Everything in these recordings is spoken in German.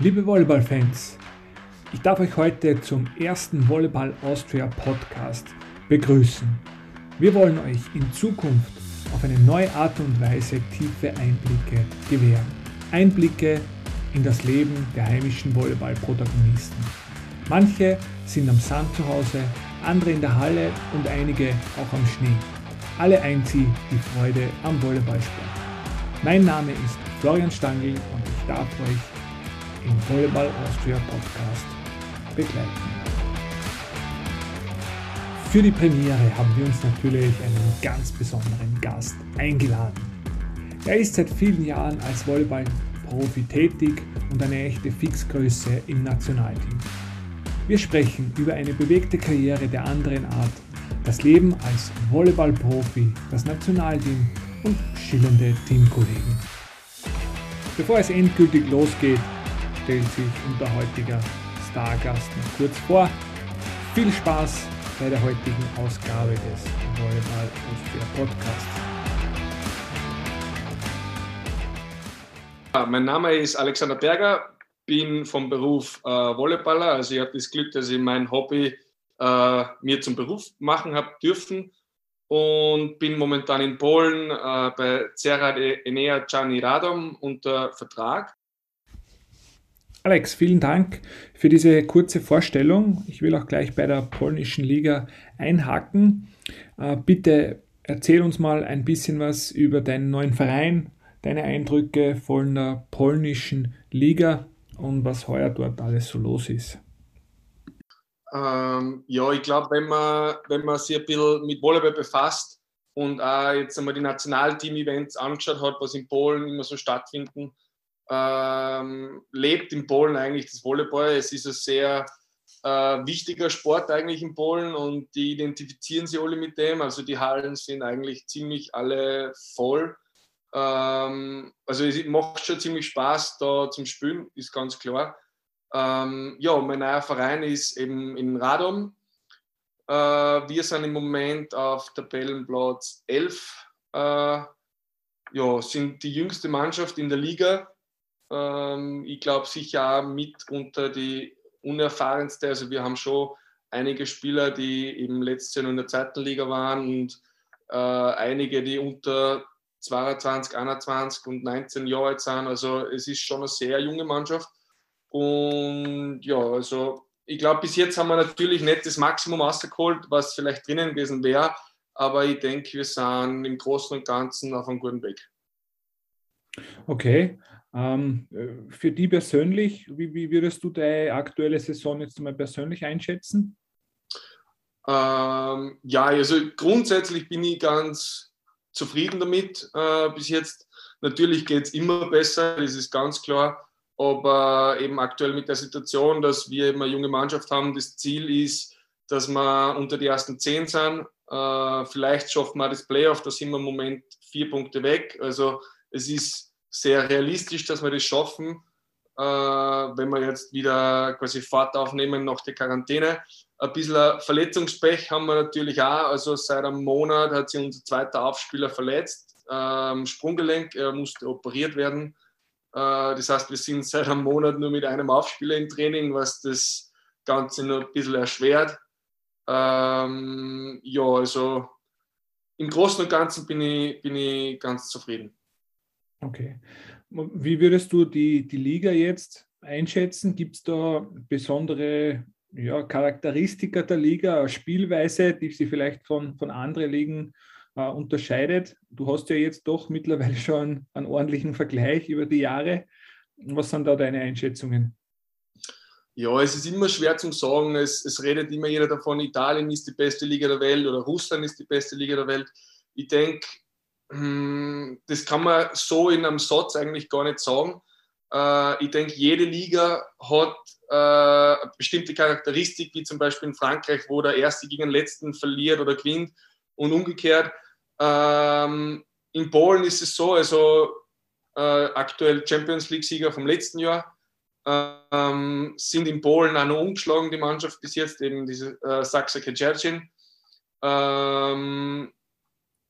Liebe Volleyball-Fans, ich darf euch heute zum ersten Volleyball Austria Podcast begrüßen. Wir wollen euch in Zukunft auf eine neue Art und Weise tiefe Einblicke gewähren. Einblicke in das Leben der heimischen Volleyball-Protagonisten. Manche sind am Sand zu Hause, andere in der Halle und einige auch am Schnee. Alle sie die Freude am Volleyballsport. Mein Name ist Florian Stangl und ich darf euch im Volleyball Austria Podcast begleiten. Für die Premiere haben wir uns natürlich einen ganz besonderen Gast eingeladen. Er ist seit vielen Jahren als Volleyball-Profi tätig und eine echte Fixgröße im Nationalteam. Wir sprechen über eine bewegte Karriere der anderen Art, das Leben als Volleyball-Profi, das Nationalteam und schillernde Teamkollegen. Bevor es endgültig losgeht, stellt sich unser heutiger Stargast noch kurz vor. Viel Spaß bei der heutigen Ausgabe des Volleyball Austria Podcasts. Mein Name ist Alexander Berger, bin vom Beruf äh, Volleyballer. Also ich habe das Glück, dass ich mein Hobby äh, mir zum Beruf machen habe dürfen und bin momentan in Polen äh, bei Cerra de Enea Gianni Radom unter Vertrag. Alex, vielen Dank für diese kurze Vorstellung. Ich will auch gleich bei der polnischen Liga einhaken. Äh, bitte erzähl uns mal ein bisschen was über deinen neuen Verein, deine Eindrücke von der polnischen Liga und was heuer dort alles so los ist. Ähm, ja, ich glaube, wenn man, wenn man sich ein bisschen mit Volleyball befasst und auch jetzt einmal die Nationalteam-Events angeschaut hat, was in Polen immer so stattfinden, ähm, lebt in Polen eigentlich das Volleyball. Es ist ein sehr äh, wichtiger Sport eigentlich in Polen und die identifizieren sich alle mit dem. Also die Hallen sind eigentlich ziemlich alle voll. Ähm, also es macht schon ziemlich Spaß da zum Spielen, ist ganz klar. Ähm, ja, mein neuer Verein ist eben in Radom. Äh, wir sind im Moment auf Tabellenplatz 11. Äh, ja, sind die jüngste Mannschaft in der Liga ähm, ich glaube sicher mit unter die unerfahrenste. Also wir haben schon einige Spieler, die eben letztes Jahr in der zweiten Liga waren und äh, einige, die unter 22, 21 und 19 Jahre alt sind. Also es ist schon eine sehr junge Mannschaft. Und ja, also ich glaube, bis jetzt haben wir natürlich nicht das Maximum rausgeholt, was vielleicht drinnen gewesen wäre. Aber ich denke, wir sind im Großen und Ganzen auf einem guten Weg. Okay. Ähm, äh, für die persönlich, wie, wie, würdest du deine aktuelle Saison jetzt mal persönlich einschätzen? Ähm, ja, also grundsätzlich bin ich ganz zufrieden damit äh, bis jetzt. Natürlich geht es immer besser, das ist ganz klar. Aber eben aktuell mit der Situation, dass wir eben eine junge Mannschaft haben, das Ziel ist, dass wir unter die ersten zehn sind. Äh, vielleicht schaffen wir das Playoff, da sind wir im Moment vier Punkte weg. Also es ist sehr realistisch, dass wir das schaffen, äh, wenn wir jetzt wieder quasi Fahrt aufnehmen nach der Quarantäne. Ein bisschen Verletzungspech haben wir natürlich auch. Also seit einem Monat hat sich unser zweiter Aufspieler verletzt. Ähm, Sprunggelenk, er musste operiert werden. Äh, das heißt, wir sind seit einem Monat nur mit einem Aufspieler im Training, was das Ganze noch ein bisschen erschwert. Ähm, ja, also im Großen und Ganzen bin ich, bin ich ganz zufrieden. Okay. Wie würdest du die, die Liga jetzt einschätzen? Gibt es da besondere ja, Charakteristika der Liga, Spielweise, die sie vielleicht von, von anderen Ligen äh, unterscheidet? Du hast ja jetzt doch mittlerweile schon einen ordentlichen Vergleich über die Jahre. Was sind da deine Einschätzungen? Ja, es ist immer schwer zu sagen. Es, es redet immer jeder davon, Italien ist die beste Liga der Welt oder Russland ist die beste Liga der Welt. Ich denke, das kann man so in einem Satz eigentlich gar nicht sagen. Äh, ich denke, jede Liga hat äh, eine bestimmte Charakteristik, wie zum Beispiel in Frankreich, wo der Erste gegen den Letzten verliert oder gewinnt und umgekehrt. Ähm, in Polen ist es so, also äh, aktuell Champions League-Sieger vom letzten Jahr, ähm, sind in Polen auch noch umgeschlagen, die Mannschaft bis jetzt, eben diese äh, Sachse Keciercin. Ähm,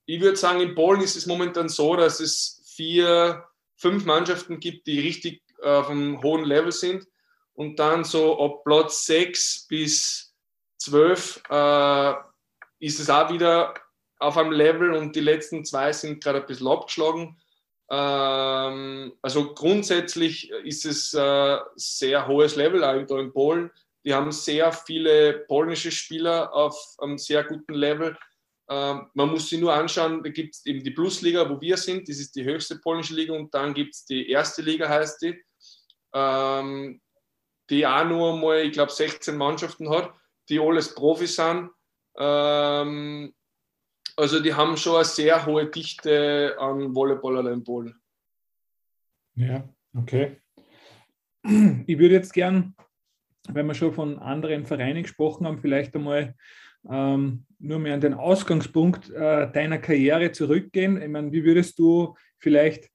ich würde sagen, in Polen ist es momentan so, dass es vier, fünf Mannschaften gibt, die richtig äh, auf einem hohen Level sind. Und dann so ab Platz 6 bis 12 äh, ist es auch wieder auf einem Level und die letzten zwei sind gerade ein bisschen abgeschlagen. Ähm, also grundsätzlich ist es äh, sehr hohes Level auch da in Polen. Die haben sehr viele polnische Spieler auf einem sehr guten Level. Ähm, man muss sich nur anschauen, da gibt es eben die Plusliga, wo wir sind, das ist die höchste polnische Liga und dann gibt es die erste Liga, heißt die, ähm, die auch nur mal, ich glaube, 16 Mannschaften hat, die alles Profis sind. Ähm, also die haben schon eine sehr hohe Dichte an Volleyballer in Polen. Ja, okay. Ich würde jetzt gern, wenn wir schon von anderen Vereinen gesprochen haben, vielleicht einmal ähm, nur mehr an den Ausgangspunkt äh, deiner Karriere zurückgehen. Ich meine, wie würdest du vielleicht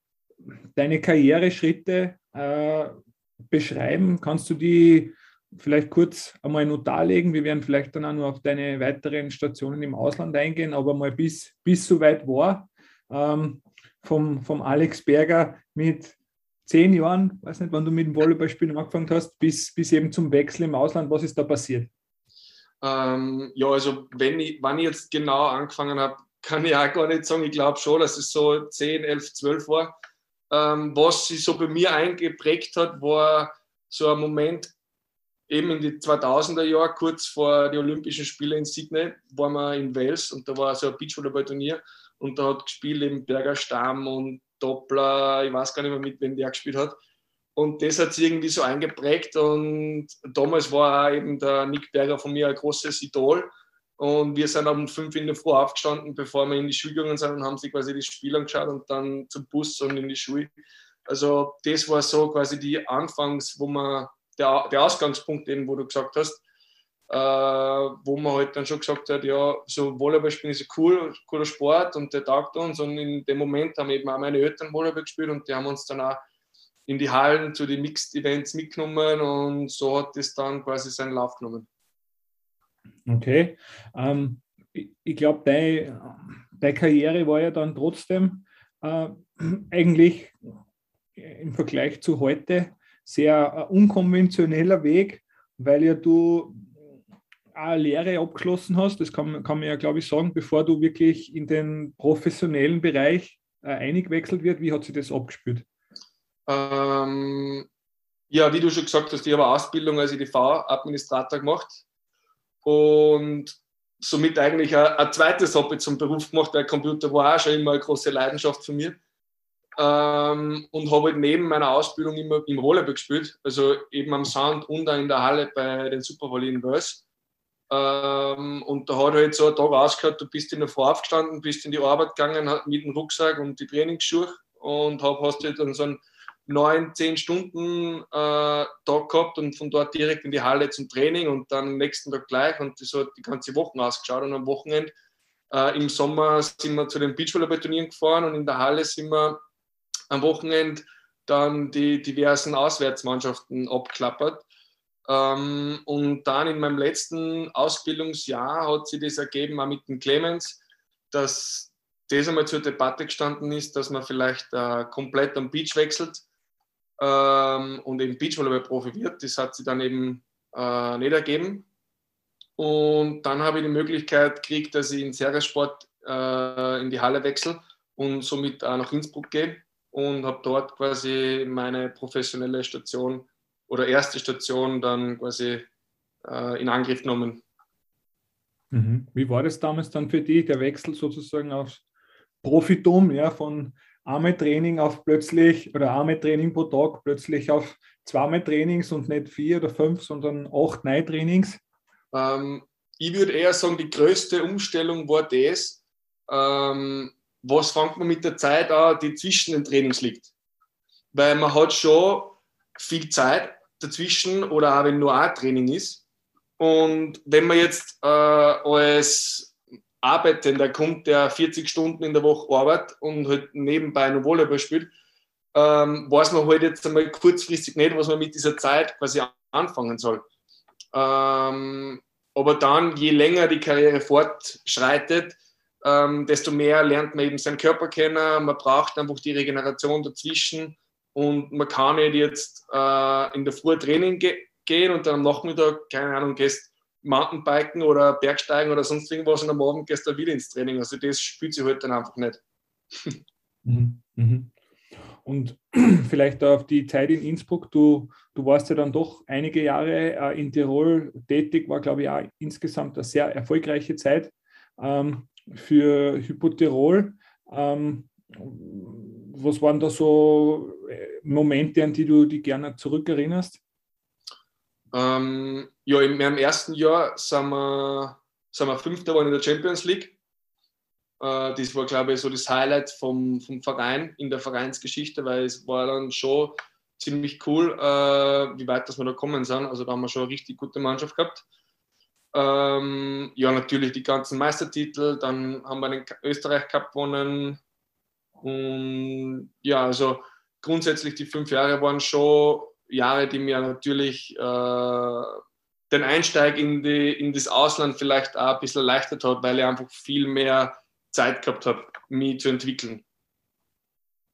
deine Karriereschritte äh, beschreiben? Kannst du die vielleicht kurz einmal nur darlegen? Wir werden vielleicht dann auch nur auf deine weiteren Stationen im Ausland eingehen, aber mal bis, bis so weit war. Ähm, vom, vom Alex Berger mit zehn Jahren, weiß nicht, wann du mit dem Volleyballspielen angefangen hast, bis, bis eben zum Wechsel im Ausland. Was ist da passiert? Ähm, ja, also wenn ich, wann ich jetzt genau angefangen habe, kann ich auch gar nicht sagen. Ich glaube schon, dass es so 10, 11, 12 war. Ähm, was sich so bei mir eingeprägt hat, war so ein Moment eben in die 2000er Jahre, kurz vor den Olympischen Spielen in Sydney, waren wir in Wales und da war so ein Beachvolleyball-Turnier und da hat gespielt eben Berger Stamm und Doppler, ich weiß gar nicht mehr mit wem der gespielt hat. Und das hat sich irgendwie so eingeprägt. Und damals war auch eben der Nick Berger von mir ein großes Idol. Und wir sind um fünf in der Früh aufgestanden, bevor wir in die Schule gegangen sind und haben sich quasi die Spiele angeschaut und dann zum Bus und in die Schule. Also das war so quasi die Anfangs, wo man, der, der Ausgangspunkt eben, wo du gesagt hast, äh, wo man halt dann schon gesagt hat, ja, so Volleyball spielen ist cool, cooler Sport und der taugt uns. Und in dem Moment haben eben auch meine Eltern Volleyball gespielt und die haben uns dann auch in die Hallen zu den Mixed-Events mitgenommen und so hat es dann quasi seinen Lauf genommen. Okay. Ähm, ich, ich glaube, deine, deine Karriere war ja dann trotzdem äh, eigentlich im Vergleich zu heute sehr äh, unkonventioneller Weg, weil ja du eine Lehre abgeschlossen hast, das kann, kann man ja, glaube ich, sagen, bevor du wirklich in den professionellen Bereich äh, eingewechselt wird. Wie hat sich das abgespielt? Ähm, ja, wie du schon gesagt hast, ich habe eine Ausbildung als EDV-Administrator gemacht und somit eigentlich ein, ein zweites Hobby zum Beruf gemacht, weil Computer war auch schon immer eine große Leidenschaft von mir. Ähm, und habe halt neben meiner Ausbildung immer im Volleyball gespielt, also eben am Sand und auch in der Halle bei den Supervolley in Wels. Ähm, und da hat halt so ein Tag ausgehört, du bist in der Früh aufgestanden, bist in die Arbeit gegangen mit dem Rucksack und die Trainingsschuhe und hab, hast halt dann so einen neun, zehn Stunden äh, Tag gehabt und von dort direkt in die Halle zum Training und dann am nächsten Tag gleich und das hat die ganze Woche ausgeschaut und am Wochenende äh, im Sommer sind wir zu den Beachvolleyball-Turnieren gefahren und in der Halle sind wir am Wochenende dann die diversen Auswärtsmannschaften abklappert. Ähm, und dann in meinem letzten Ausbildungsjahr hat sich das ergeben, auch mit dem Clemens, dass das einmal zur Debatte gestanden ist, dass man vielleicht äh, komplett am Beach wechselt ähm, und eben Beachvolleyball-Profi wird. Das hat sie dann eben äh, nicht ergeben. Und dann habe ich die Möglichkeit gekriegt, dass ich in Sergersport äh, in die Halle wechsle und somit auch nach Innsbruck gehe und habe dort quasi meine professionelle Station oder erste Station dann quasi äh, in Angriff genommen. Mhm. Wie war das damals dann für dich, der Wechsel sozusagen aufs Profitum, ja, von einmal Training auf plötzlich oder einmal Training pro Tag plötzlich auf zweimal Trainings und nicht vier oder fünf, sondern acht, neun Trainings? Ähm, ich würde eher sagen, die größte Umstellung war das, ähm, was fängt man mit der Zeit an, die zwischen den Trainings liegt. Weil man hat schon viel Zeit dazwischen oder auch wenn nur ein Training ist. Und wenn man jetzt äh, als arbeiten, der kommt, der 40 Stunden in der Woche arbeitet und halt nebenbei noch Volleyball spielt, ähm, weiß man halt jetzt einmal kurzfristig nicht, was man mit dieser Zeit quasi anfangen soll. Ähm, aber dann, je länger die Karriere fortschreitet, ähm, desto mehr lernt man eben seinen Körper kennen. Man braucht einfach die Regeneration dazwischen. und man kann nicht jetzt äh, in der Früh Training ge gehen und dann am Nachmittag, keine Ahnung, gehst Mountainbiken oder Bergsteigen oder sonst irgendwas und am Abend gehst du wieder ins Training. Also das spielt sich halt dann einfach nicht. Mhm. Mhm. Und vielleicht auf die Zeit in Innsbruck, du, du warst ja dann doch einige Jahre äh, in Tirol tätig, war glaube ich auch insgesamt eine sehr erfolgreiche Zeit ähm, für Hypotirol. Ähm, was waren da so äh, Momente, an die du dich gerne zurückerinnerst? Ähm, ja, in meinem ersten Jahr sind wir, sind wir Fünfter in der Champions League. Äh, das war, glaube ich, so das Highlight vom, vom Verein in der Vereinsgeschichte, weil es war dann schon ziemlich cool, äh, wie weit dass wir da kommen sind. Also da haben wir schon eine richtig gute Mannschaft gehabt. Ähm, ja, natürlich die ganzen Meistertitel, dann haben wir den Österreich Cup gewonnen. Und ja, also grundsätzlich die fünf Jahre waren schon Jahre, die mir natürlich äh, den Einsteig in, die, in das Ausland vielleicht auch ein bisschen erleichtert hat, weil ich einfach viel mehr Zeit gehabt habe, mich zu entwickeln.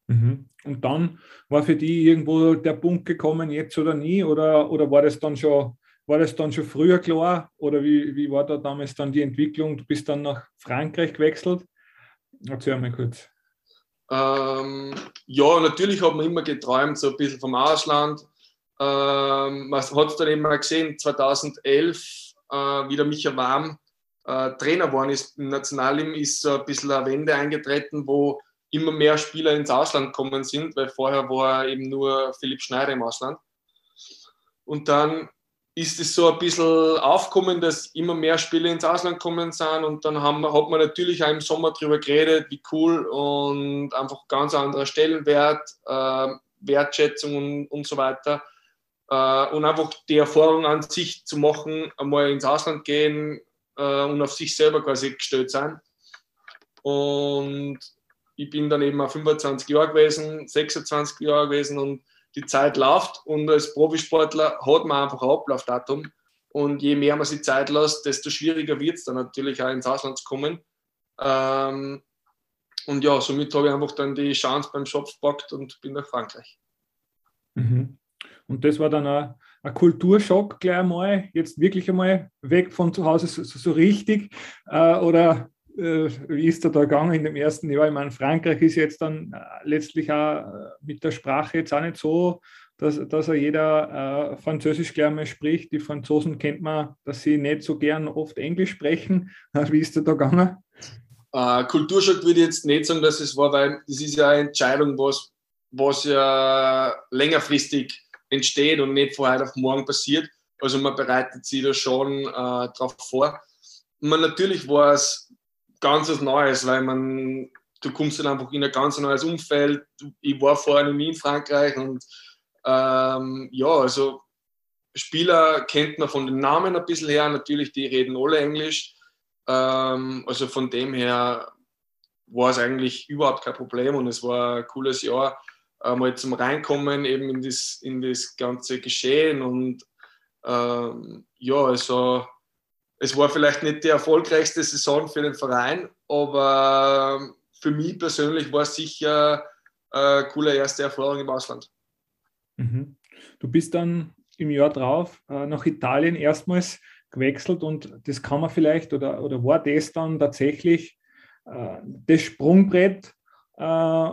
Mhm. Und dann war für die irgendwo der Punkt gekommen, jetzt oder nie, oder, oder war das dann schon war das dann schon früher klar oder wie, wie war da damals dann die Entwicklung? Du bist dann nach Frankreich gewechselt. Erzähl mal kurz. Ähm, ja, natürlich hat man immer geträumt, so ein bisschen vom Ausland. Ähm, man hat es dann eben mal gesehen, 2011, äh, wie der Micha Warm äh, Trainer geworden ist im Nationalteam, ist so ein bisschen eine Wende eingetreten, wo immer mehr Spieler ins Ausland gekommen sind, weil vorher war eben nur Philipp Schneider im Ausland. Und dann ist es so ein bisschen aufgekommen, dass immer mehr Spiele ins Ausland kommen sind und dann haben, hat man natürlich auch im Sommer darüber geredet, wie cool und einfach ganz anderer Stellenwert, äh, Wertschätzung und, und so weiter. Äh, und einfach die Erfahrung an sich zu machen, einmal ins Ausland gehen äh, und auf sich selber quasi gestellt sein. Und ich bin dann eben auch 25 Jahre gewesen, 26 Jahre gewesen und die Zeit läuft und als Profisportler hat man einfach ein Ablaufdatum und je mehr man sich Zeit lässt, desto schwieriger wird es dann natürlich auch ins Ausland zu kommen. Ähm, und ja, somit habe ich einfach dann die Chance beim Schopf gepackt und bin nach Frankreich. Mhm. Und das war dann ein, ein, Kulturschock gleich einmal, jetzt wirklich einmal weg von zu Hause so, so richtig? Äh, oder äh, wie ist er da gegangen in dem ersten Jahr? Ich meine, Frankreich ist jetzt dann äh, letztlich auch äh, mit der Sprache jetzt auch nicht so, dass, dass er jeder äh, Französisch gleich mal spricht. Die Franzosen kennt man, dass sie nicht so gern oft Englisch sprechen. Wie ist er da gegangen? Uh, Kulturschock würde ich jetzt nicht sagen, dass es war, weil das ist ja eine Entscheidung, was, was ja längerfristig entsteht und nicht von heute auf morgen passiert. Also man bereitet sich da schon äh, darauf vor. Man, natürlich war es ganz was Neues, weil man, du kommst dann einfach in ein ganz neues Umfeld. Ich war vorher noch nie in Frankreich und ähm, ja, also Spieler kennt man von den Namen ein bisschen her, natürlich, die reden alle Englisch. Ähm, also von dem her war es eigentlich überhaupt kein Problem und es war ein cooles Jahr, mal zum Reinkommen eben in das, in das ganze Geschehen und ähm, ja, also es war vielleicht nicht die erfolgreichste Saison für den Verein, aber für mich persönlich war es sicher eine coole erste Erfahrung im Ausland. Mhm. Du bist dann im Jahr drauf äh, nach Italien erstmals gewechselt und das kann man vielleicht oder, oder war das dann tatsächlich äh, das Sprungbrett äh,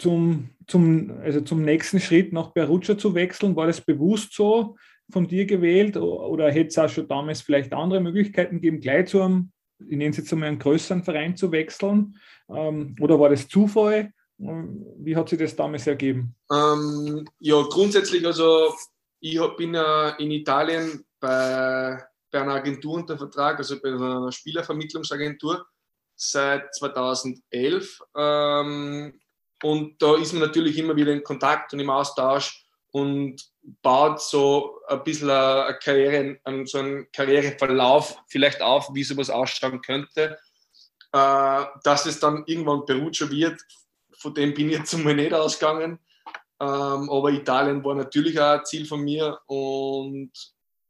zum, zum, also zum nächsten Schritt nach Perugia zu wechseln? War das bewusst so? von dir gewählt oder hätte es auch schon damals vielleicht andere Möglichkeiten gegeben, gleich zu einem, ich nenne es jetzt einmal einen größeren Verein zu wechseln? Ähm, oder war das Zufall? Ähm, wie hat sich das damals ergeben? Ähm, ja, grundsätzlich, also ich bin in Italien bei, bei einer Agentur unter Vertrag, also bei einer Spielervermittlungsagentur seit 2011. Ähm, und da ist man natürlich immer wieder in Kontakt und im Austausch und baut so ein bisschen eine Karriere, so einen Karriereverlauf vielleicht auf, wie sowas ausschauen könnte. Äh, dass es dann irgendwann Perugia wird, von dem bin ich jetzt einmal nicht ausgegangen. Ähm, aber Italien war natürlich auch ein Ziel von mir und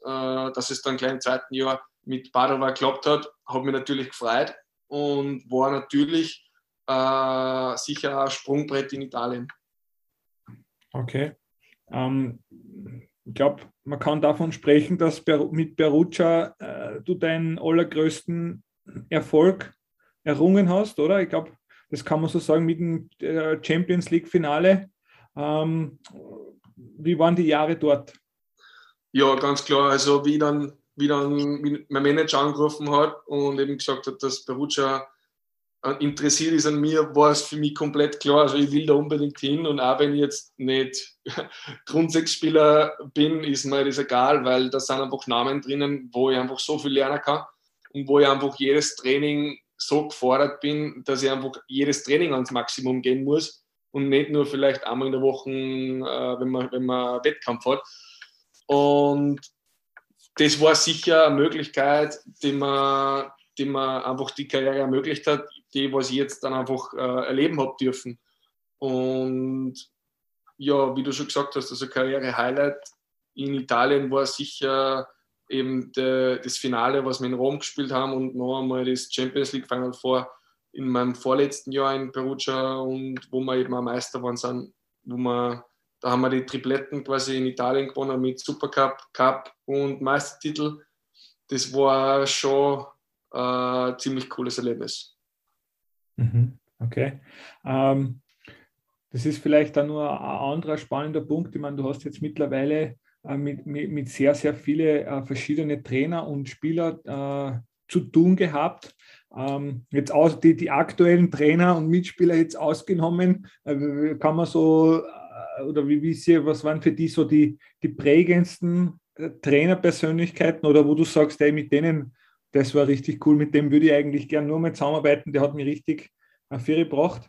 äh, dass es dann gleich im zweiten Jahr mit Padova geklappt hat, hat mich natürlich gefreut und war natürlich äh, sicher ein Sprungbrett in Italien. Okay. Ähm, ich glaube, man kann davon sprechen, dass mit Perugia äh, du deinen allergrößten Erfolg errungen hast, oder? Ich glaube, das kann man so sagen mit dem äh, Champions League-Finale. Ähm, wie waren die Jahre dort? Ja, ganz klar. Also wie dann, wie dann mein Manager angerufen hat und eben gesagt hat, dass Perugia interessiert ist an mir, war es für mich komplett klar. Also ich will da unbedingt hin und auch wenn ich jetzt nicht Grundsechsspieler bin, ist mir das egal, weil da sind einfach Namen drinnen, wo ich einfach so viel lernen kann und wo ich einfach jedes Training so gefordert bin, dass ich einfach jedes Training ans Maximum gehen muss und nicht nur vielleicht einmal in der Woche, äh, wenn, man, wenn man Wettkampf hat. Und das war sicher eine Möglichkeit, die man, die man einfach die Karriere ermöglicht hat, die, was ich jetzt dann einfach äh, erleben habe dürfen. Und ja, wie du schon gesagt hast, also Karriere-Highlight in Italien war sicher eben de, das Finale, was wir in Rom gespielt haben und noch einmal das Champions League Final vor in meinem vorletzten Jahr in Perugia und wo wir eben am Meister waren sind, wo wir, da haben wir die Tripletten quasi in Italien gewonnen mit Supercup, Cup und Meistertitel. Das war schon ein ziemlich cooles Erlebnis. Mhm, okay. Ähm, das ist vielleicht dann nur ein anderer spannender Punkt. Ich meine, du hast jetzt mittlerweile äh, mit, mit, mit, sehr, sehr vielen äh, verschiedene Trainer und Spieler äh, zu tun gehabt. Ähm, jetzt aus, die, die aktuellen Trainer und Mitspieler jetzt ausgenommen, äh, kann man so, äh, oder wie, wie sie, was waren für die so die, die prägendsten äh, Trainerpersönlichkeiten oder wo du sagst, ey, mit denen, das war richtig cool, mit dem würde ich eigentlich gern nur mal zusammenarbeiten, der hat mich richtig auf Fähre gebracht?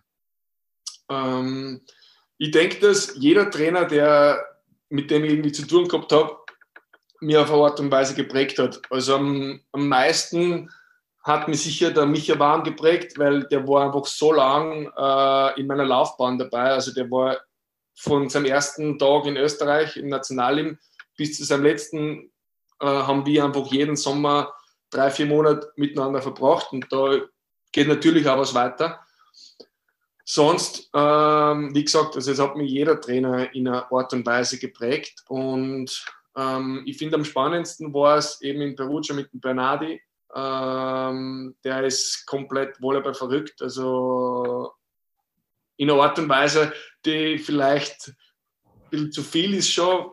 Ähm, ich denke, dass jeder Trainer, der mit dem ich irgendwie zu tun gehabt habe, mir auf eine Art und Weise geprägt hat. Also am, am meisten hat mich sicher der Micha Warm geprägt, weil der war einfach so lang äh, in meiner Laufbahn dabei. Also der war von seinem ersten Tag in Österreich im Nationalteam bis zu seinem letzten äh, haben wir einfach jeden Sommer drei, vier Monate miteinander verbracht und da geht natürlich auch was weiter. Sonst, ähm, wie gesagt, also es hat mich jeder Trainer in einer Art und Weise geprägt. Und ähm, ich finde am spannendsten war es eben in Perugia mit dem Bernardi. Ähm, der ist komplett Volleyball verrückt. Also in einer Art und Weise, die vielleicht ein bisschen zu viel ist, schon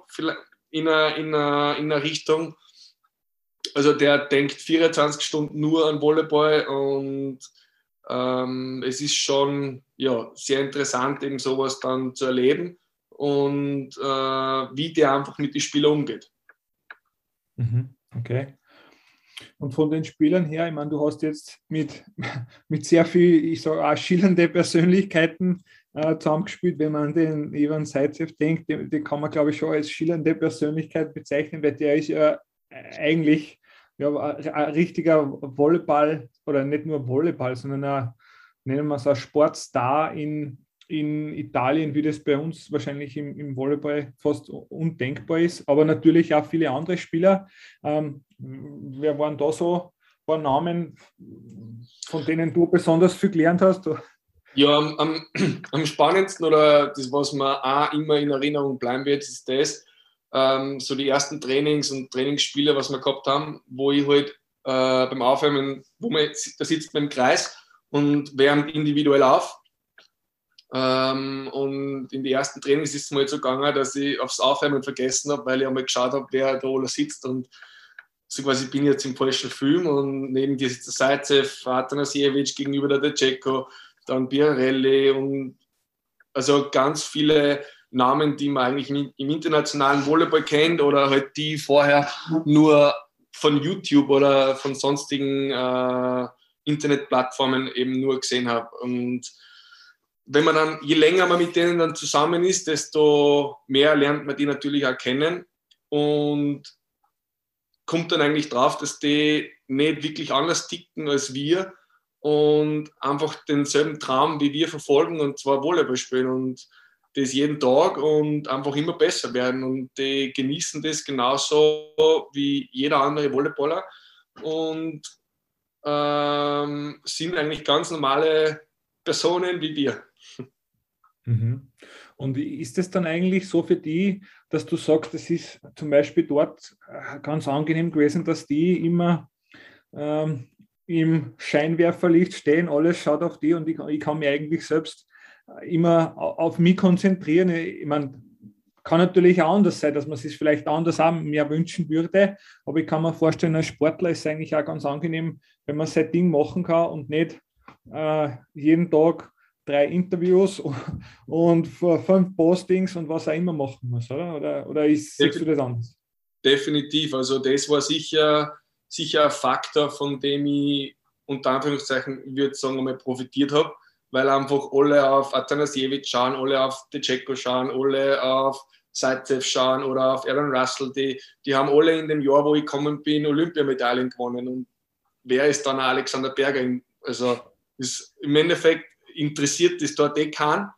in einer, in einer, in einer Richtung. Also der denkt 24 Stunden nur an Volleyball und ähm, es ist schon ja, sehr interessant, eben sowas dann zu erleben und äh, wie der einfach mit den Spielern umgeht. Mhm, okay. Und von den Spielern her, ich meine, du hast jetzt mit, mit sehr viel, ich sage auch schillernde Persönlichkeiten äh, zusammengespielt. Wenn man an den Ivan Seitzev denkt, den, den, kann man, glaube ich, schon als schillernde Persönlichkeit bezeichnen, weil der ist ja eigentlich ja, ein richtiger Volleyball oder nicht nur Volleyball, sondern ein, nennen wir es ein Sportstar in, in Italien, wie das bei uns wahrscheinlich im, im Volleyball fast undenkbar ist, aber natürlich auch viele andere Spieler. Ähm, wer waren da so ein paar Namen, von denen du besonders viel gelernt hast? Ja, am, am spannendsten oder das, was mir auch immer in Erinnerung bleiben wird, ist das, ähm, so die ersten Trainings und Trainingsspiele, was wir gehabt haben, wo ich halt äh, beim Aufwärmen, wo man da sitzt man im Kreis und wärmt individuell auf. Ähm, und in die ersten Trainings ist es mir halt so gegangen, dass ich aufs Aufwärmen vergessen habe, weil ich einmal geschaut habe, wer da alle sitzt und so quasi bin ich jetzt im falschen Film und neben dir sitzt der Saizev, Atanasiewicz gegenüber der Deceko, dann Biarelli und also ganz viele Namen, die man eigentlich im internationalen Volleyball kennt oder halt die vorher nur von YouTube oder von sonstigen äh, Internetplattformen eben nur gesehen habe. Und wenn man dann, je länger man mit denen dann zusammen ist, desto mehr lernt man die natürlich auch kennen und kommt dann eigentlich drauf, dass die nicht wirklich anders ticken als wir und einfach denselben Traum wie wir verfolgen und zwar Volleyball spielen. Und das jeden Tag und einfach immer besser werden. Und die genießen das genauso wie jeder andere Volleyballer und ähm, sind eigentlich ganz normale Personen wie wir. Mhm. Und ist es dann eigentlich so für die, dass du sagst, es ist zum Beispiel dort äh, ganz angenehm gewesen, dass die immer ähm, im Scheinwerferlicht stehen, alles schaut auf die und ich, ich kann mich eigentlich selbst immer auf mich konzentrieren. Ich meine, kann natürlich auch anders sein, dass man sich vielleicht anders auch mehr wünschen würde. Aber ich kann mir vorstellen, als Sportler ist es eigentlich auch ganz angenehm, wenn man sein Ding machen kann und nicht äh, jeden Tag drei Interviews und fünf Postings und was auch immer machen muss, oder? Oder, oder ist, siehst du das anders? Definitiv. Also das war sicher, sicher ein Faktor, von dem ich unter Anführungszeichen, würde sagen, einmal profitiert habe, weil einfach alle auf Atanasiewicz schauen, alle auf Decheko schauen, alle auf Seitzev schauen oder auf Aaron Russell, die, die haben alle in dem Jahr, wo ich gekommen bin, Olympiamedaillen gewonnen. Und wer ist dann Alexander Berger? Also ist, im Endeffekt interessiert das dort eh keinen.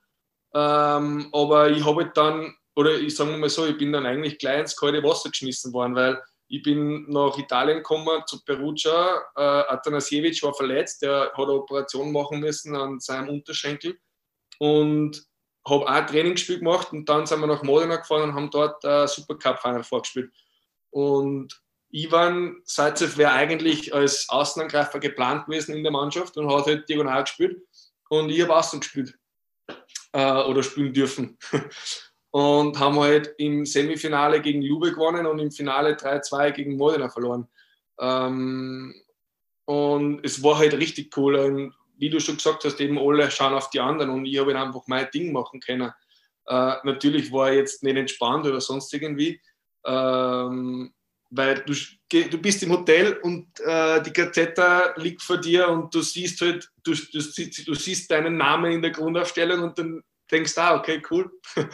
Ähm, aber ich habe halt dann, oder ich sage mal so, ich bin dann eigentlich gleich ins kalte Wasser geschmissen worden, weil ich bin nach Italien gekommen zu Perugia. Äh, Atanasiewicz war verletzt, der hat eine Operation machen müssen an seinem Unterschenkel. Und habe auch Trainingsspiel gemacht und dann sind wir nach Modena gefahren und haben dort ein Supercup-Final vorgespielt. Und Ivan Salzev wäre eigentlich als Außenangreifer geplant gewesen in der Mannschaft und hat halt diagonal gespielt. Und ich habe Außen gespielt äh, oder spielen dürfen. und haben halt im Semifinale gegen Jube gewonnen und im Finale 3-2 gegen Modena verloren. Ähm, und es war halt richtig cool. Und wie du schon gesagt hast, eben alle schauen auf die anderen und ich habe einfach mein Ding machen können. Äh, natürlich war ich jetzt nicht entspannt oder sonst irgendwie, ähm, weil du, du bist im Hotel und äh, die Gazetta liegt vor dir und du siehst halt, du, du, du, siehst deinen Namen in der Grundaufstellung und dann denkst du, ah, okay, cool.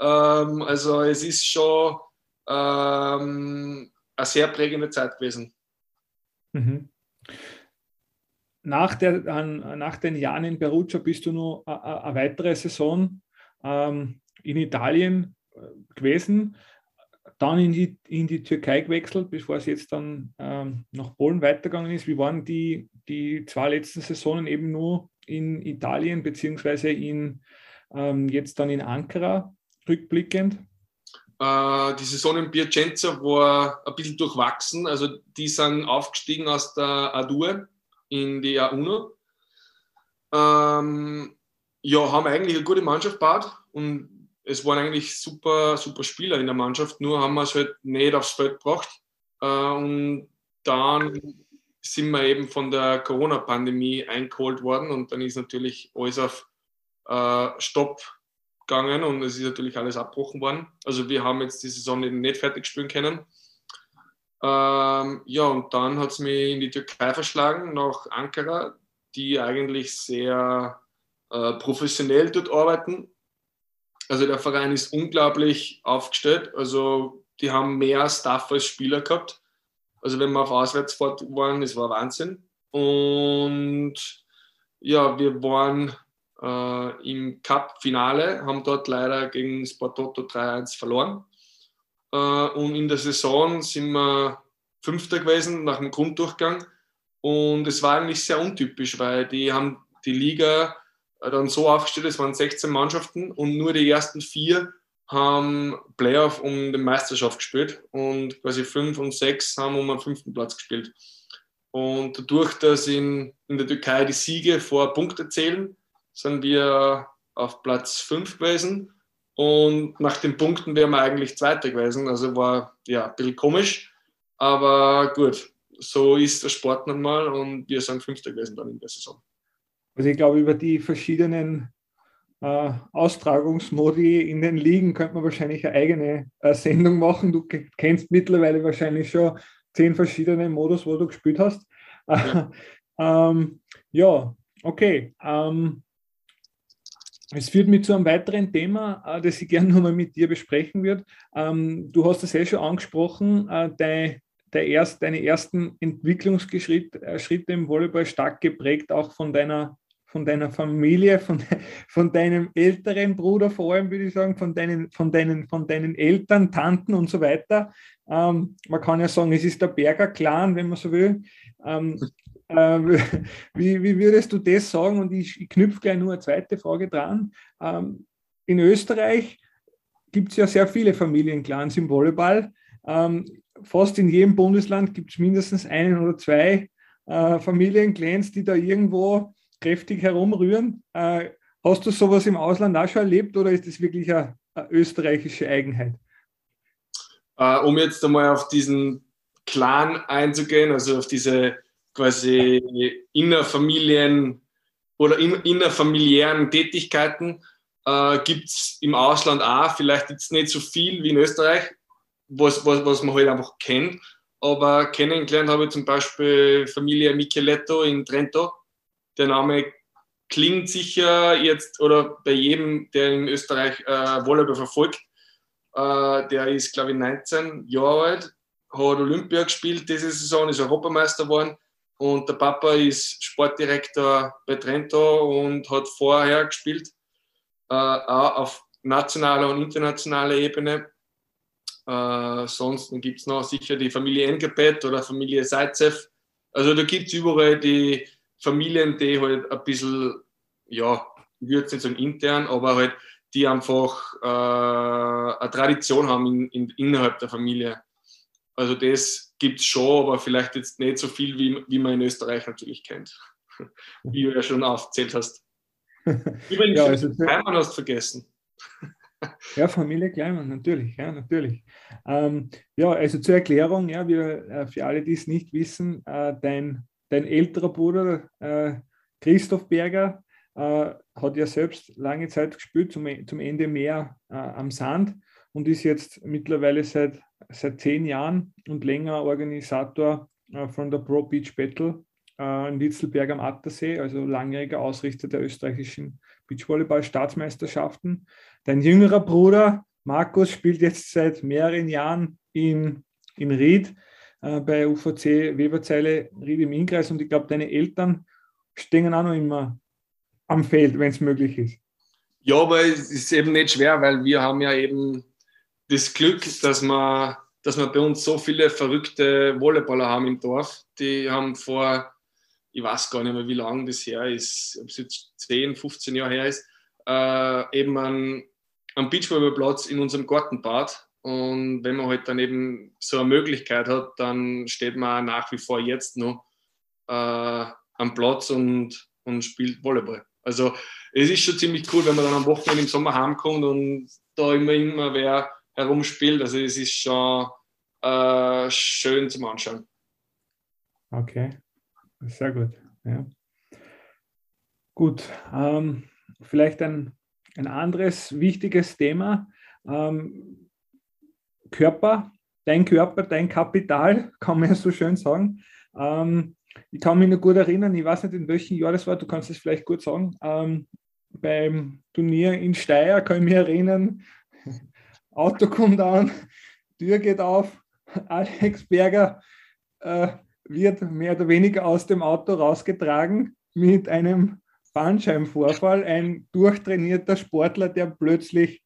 ähm, also es ist schon ähm, eine sehr prägende Zeit gewesen. Mhm nach, der, nach den Jahren in Perugia bist du noch eine weitere Saison ähm, in Italien äh, gewesen, dann in die, in die Türkei gewechselt, bevor es jetzt dann ähm, nach Polen weitergegangen ist. Wie waren die, die zwei letzten Saisonen eben nur in Italien, beziehungsweise in, ähm, jetzt dann in Ankara rückblickend? Äh, die Saison in Piacenza war ein bisschen durchwachsen. Also die sind aufgestiegen aus der A2 in die A1. Ähm, ja, haben eigentlich eine gute Mannschaft gebaut und es waren eigentlich super, super Spieler in der Mannschaft, nur haben wir es halt nicht aufs Feld gebracht. Äh, und dann sind wir eben von der Corona-Pandemie eingeholt worden und dann ist natürlich alles auf äh, Stopp gegangen und es ist natürlich alles abgebrochen worden. Also wir haben jetzt die Saison nicht fertig spielen können. Ähm, ja, und dann hat es mich in die Türkei verschlagen, nach Ankara, die eigentlich sehr äh, professionell dort arbeiten. Also der Verein ist unglaublich aufgestellt. Also die haben mehr Staff als Spieler gehabt. Also wenn wir auf Auswärtsfahrt waren, das war Wahnsinn. Und ja, wir waren äh, im Cup-Finale, haben dort leider gegen Sportotto 3-1 verloren. Äh, und in der Saison sind wir Fünfter gewesen nach dem Grunddurchgang. Und es war eigentlich sehr untypisch, weil die haben die Liga dann so aufgestellt, es waren 16 Mannschaften und nur die ersten vier haben Playoff um die Meisterschaft gespielt und quasi fünf und sechs haben um den fünften Platz gespielt. Und dadurch, dass in, in der Türkei die Siege vor Punkte zählen, sind wir auf Platz fünf gewesen und nach den Punkten wären wir eigentlich Zweiter gewesen. Also war ja ein bisschen komisch. Aber gut, so ist der Sport nun mal und wir sind Fünfter gewesen dann in der Saison. Also ich glaube, über die verschiedenen äh, Austragungsmodi in den Ligen könnte man wahrscheinlich eine eigene äh, Sendung machen. Du kennst mittlerweile wahrscheinlich schon zehn verschiedene Modus, wo du gespielt hast. Ja, ähm, ja okay. Ähm, es führt mich zu einem weiteren Thema, äh, das ich gerne nochmal mit dir besprechen würde. Ähm, du hast es ja schon angesprochen, äh, deine ersten Entwicklungsschritte äh, im Volleyball stark geprägt auch von deiner, von deiner Familie, von, von deinem älteren Bruder vor allem, würde ich sagen, von deinen, von deinen, von deinen Eltern, Tanten und so weiter. Ähm, man kann ja sagen, es ist der Berger Clan, wenn man so will. Ähm, wie, wie, würdest du das sagen? Und ich, ich knüpfe gleich nur eine zweite Frage dran. Ähm, in Österreich gibt es ja sehr viele Familienclans im Volleyball. Ähm, fast in jedem Bundesland gibt es mindestens einen oder zwei äh, Familienclans, die da irgendwo kräftig herumrühren. Äh, hast du sowas im Ausland auch schon erlebt oder ist das wirklich eine, eine österreichische Eigenheit? Äh, um jetzt einmal auf diesen Clan einzugehen, also auf diese quasi innerfamilien oder innerfamiliären Tätigkeiten, äh, gibt es im Ausland auch, vielleicht jetzt nicht so viel wie in Österreich, was, was, was man halt einfach kennt. Aber kennengelernt habe ich zum Beispiel Familie Micheletto in Trento. Der Name klingt sicher jetzt oder bei jedem, der in Österreich äh, Volleyball verfolgt. Äh, der ist, glaube ich, 19 Jahre alt, hat Olympia gespielt diese Saison, ist Europameister geworden. Und der Papa ist Sportdirektor bei Trento und hat vorher gespielt, äh, auch auf nationaler und internationaler Ebene. Äh, sonst gibt es noch sicher die Familie Engelbett oder Familie Seitzev. Also da gibt es überall die Familien, die halt ein bisschen, ja, ich würde jetzt nicht sagen intern, aber halt die einfach äh, eine Tradition haben in, in, innerhalb der Familie. Also das gibt es schon, aber vielleicht jetzt nicht so viel, wie, wie man in Österreich natürlich kennt. Wie du ja schon aufgezählt hast. Übrigens, ja, also, Heimann hast du vergessen. Ja, Familie Kleimann, natürlich, ja, natürlich. Ähm, ja, also zur Erklärung, ja, wir, äh, für alle, die es nicht wissen, äh, dein, dein älterer Bruder äh, Christoph Berger äh, hat ja selbst lange Zeit gespielt, zum, zum Ende mehr äh, am Sand und ist jetzt mittlerweile seit, seit zehn Jahren und länger Organisator äh, von der Pro Beach Battle in Litzelberg am Attersee, also langjähriger Ausrichter der österreichischen Beachvolleyball-Staatsmeisterschaften. Dein jüngerer Bruder Markus spielt jetzt seit mehreren Jahren in, in Ried äh, bei UVC Weberzeile Ried im Inkreis und ich glaube, deine Eltern stehen auch noch immer am Feld, wenn es möglich ist. Ja, aber es ist eben nicht schwer, weil wir haben ja eben das Glück, dass wir, dass wir bei uns so viele verrückte Volleyballer haben im Dorf. Die haben vor ich weiß gar nicht mehr, wie lange das her ist, ob es jetzt 10, 15 Jahre her ist, äh, eben einen, einen Beachvolleyballplatz in unserem Gartenbad. Und wenn man halt dann eben so eine Möglichkeit hat, dann steht man nach wie vor jetzt noch äh, am Platz und, und spielt Volleyball. Also es ist schon ziemlich cool, wenn man dann am Wochenende im Sommer heimkommt und da immer immer wer herumspielt. Also es ist schon äh, schön zum Anschauen. Okay. Sehr gut. Ja. Gut, ähm, vielleicht ein, ein anderes wichtiges Thema. Ähm, Körper, dein Körper, dein Kapital, kann man ja so schön sagen. Ähm, ich kann mich noch gut erinnern, ich weiß nicht, in welchem Jahr das war, du kannst es vielleicht gut sagen. Ähm, beim Turnier in Steyr kann ich mich erinnern, Auto kommt an, Tür geht auf, Alex Berger äh, wird mehr oder weniger aus dem Auto rausgetragen mit einem Bandscheibenvorfall. Ein durchtrainierter Sportler, der plötzlich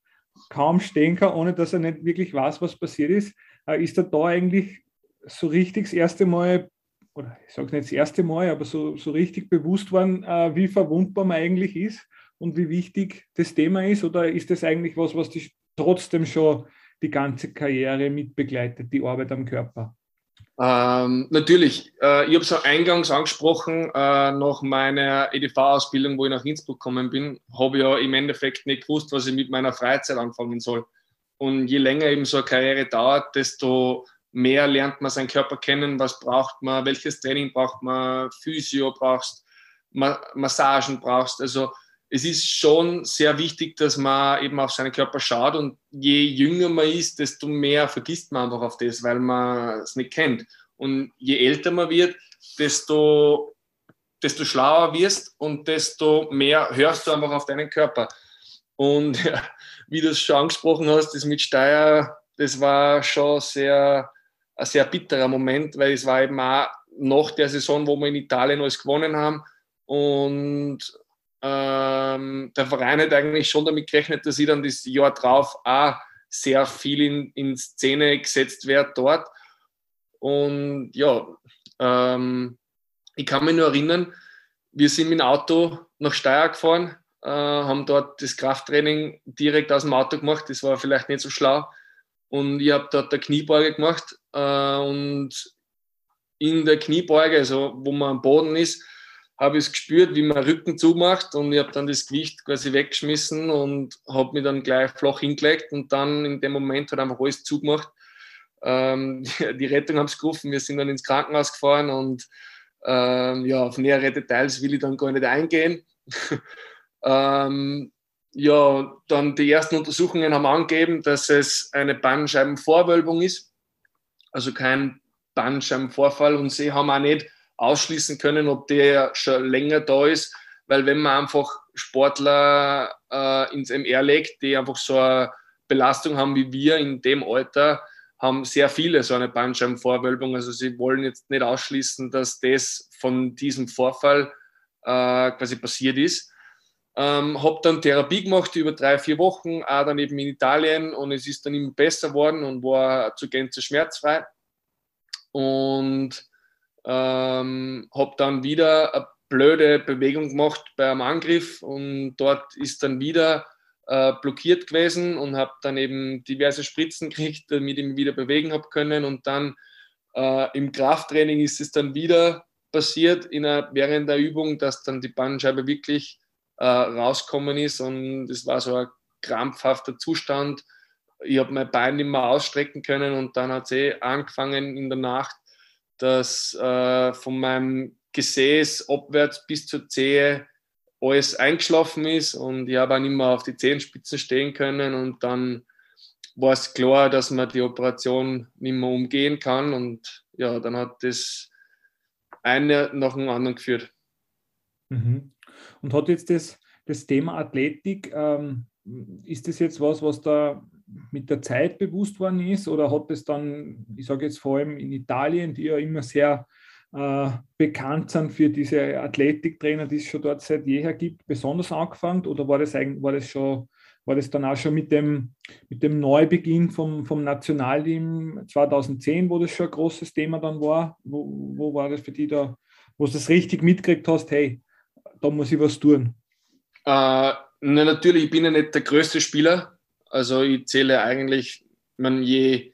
kaum stehen kann, ohne dass er nicht wirklich weiß, was passiert ist. Äh, ist er da eigentlich so richtig das erste Mal, oder ich sage nicht das erste Mal, aber so, so richtig bewusst worden, äh, wie verwundbar man eigentlich ist und wie wichtig das Thema ist? Oder ist das eigentlich was, was dich trotzdem schon die ganze Karriere mitbegleitet, die Arbeit am Körper? Ähm, natürlich, äh, ich habe es auch eingangs angesprochen, äh, nach meiner EDV-Ausbildung, wo ich nach Innsbruck gekommen bin, habe ich ja im Endeffekt nicht gewusst, was ich mit meiner Freizeit anfangen soll. Und je länger eben so eine Karriere dauert, desto mehr lernt man seinen Körper kennen, was braucht man, welches Training braucht man, Physio brauchst, Ma Massagen brauchst. Also es ist schon sehr wichtig, dass man eben auf seinen Körper schaut und je jünger man ist, desto mehr vergisst man einfach auf das, weil man es nicht kennt. Und je älter man wird, desto, desto schlauer wirst und desto mehr hörst du einfach auf deinen Körper. Und ja, wie du es schon angesprochen hast, das mit Steyr, das war schon sehr, ein sehr bitterer Moment, weil es war eben auch nach der Saison, wo wir in Italien alles gewonnen haben und ähm, der Verein hat eigentlich schon damit gerechnet, dass ich dann das Jahr drauf auch sehr viel in, in Szene gesetzt werde dort. Und ja, ähm, ich kann mich nur erinnern, wir sind mit dem Auto nach Steyr gefahren, äh, haben dort das Krafttraining direkt aus dem Auto gemacht. Das war vielleicht nicht so schlau. Und ich habe dort eine Kniebeuge gemacht äh, und in der Kniebeuge, also wo man am Boden ist, habe ich es gespürt, wie mein Rücken zumacht und ich habe dann das Gewicht quasi weggeschmissen und habe mich dann gleich flach hingelegt und dann in dem Moment hat einfach alles zugemacht. Ähm, die Rettung haben es gerufen, wir sind dann ins Krankenhaus gefahren und ähm, ja, auf nähere Details will ich dann gar nicht eingehen. ähm, ja, dann die ersten Untersuchungen haben angegeben, dass es eine Bandscheibenvorwölbung ist, also kein Bandscheibenvorfall und sie haben auch nicht ausschließen können, ob der schon länger da ist, weil wenn man einfach Sportler äh, ins MR legt, die einfach so eine Belastung haben wie wir in dem Alter, haben sehr viele so eine Bandscheibenvorwölbung. Also sie wollen jetzt nicht ausschließen, dass das von diesem Vorfall äh, quasi passiert ist. Ähm, habe dann Therapie gemacht über drei, vier Wochen, auch dann eben in Italien und es ist dann immer besser geworden und war zu Gänze schmerzfrei. Und ähm, habe dann wieder eine blöde Bewegung gemacht beim Angriff und dort ist dann wieder äh, blockiert gewesen und habe dann eben diverse Spritzen gekriegt, damit ich mich wieder bewegen habe können und dann äh, im Krafttraining ist es dann wieder passiert in einer, während der Übung, dass dann die Bandscheibe wirklich äh, rauskommen ist und es war so ein krampfhafter Zustand. Ich habe mein Bein nicht mehr ausstrecken können und dann hat es eh angefangen in der Nacht dass äh, von meinem Gesäß abwärts bis zur Zehe alles eingeschlafen ist und ich habe auch nicht mehr auf die Zehenspitzen stehen können und dann war es klar, dass man die Operation nicht mehr umgehen kann und ja, dann hat das eine nach dem anderen geführt. Mhm. Und hat jetzt das, das Thema Athletik, ähm, ist das jetzt was, was da mit der Zeit bewusst worden ist oder hat es dann, ich sage jetzt vor allem in Italien, die ja immer sehr äh, bekannt sind für diese Athletiktrainer, die es schon dort seit jeher gibt, besonders angefangen oder war das, war das schon war das dann auch schon mit dem, mit dem Neubeginn vom, vom Nationalteam 2010, wo das schon ein großes Thema dann war? Wo, wo war das für dich da, wo du das richtig mitgekriegt hast, hey, da muss ich was tun? Äh, na, natürlich, ich bin ja nicht der größte Spieler, also ich zähle eigentlich, man, je,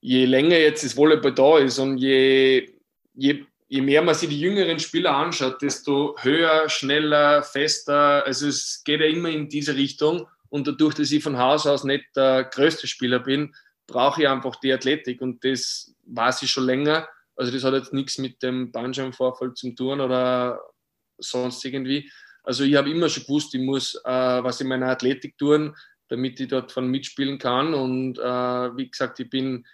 je länger jetzt das Volleyball da ist und je, je, je mehr man sich die jüngeren Spieler anschaut, desto höher, schneller, fester. Also es geht ja immer in diese Richtung. Und dadurch, dass ich von Haus aus nicht der größte Spieler bin, brauche ich einfach die Athletik. Und das weiß ich schon länger. Also das hat jetzt nichts mit dem Bandscheibenvorfall zu tun oder sonst irgendwie. Also ich habe immer schon gewusst, ich muss äh, was in meiner Athletik tun, damit ich dort von mitspielen kann. Und äh, wie gesagt, ich bin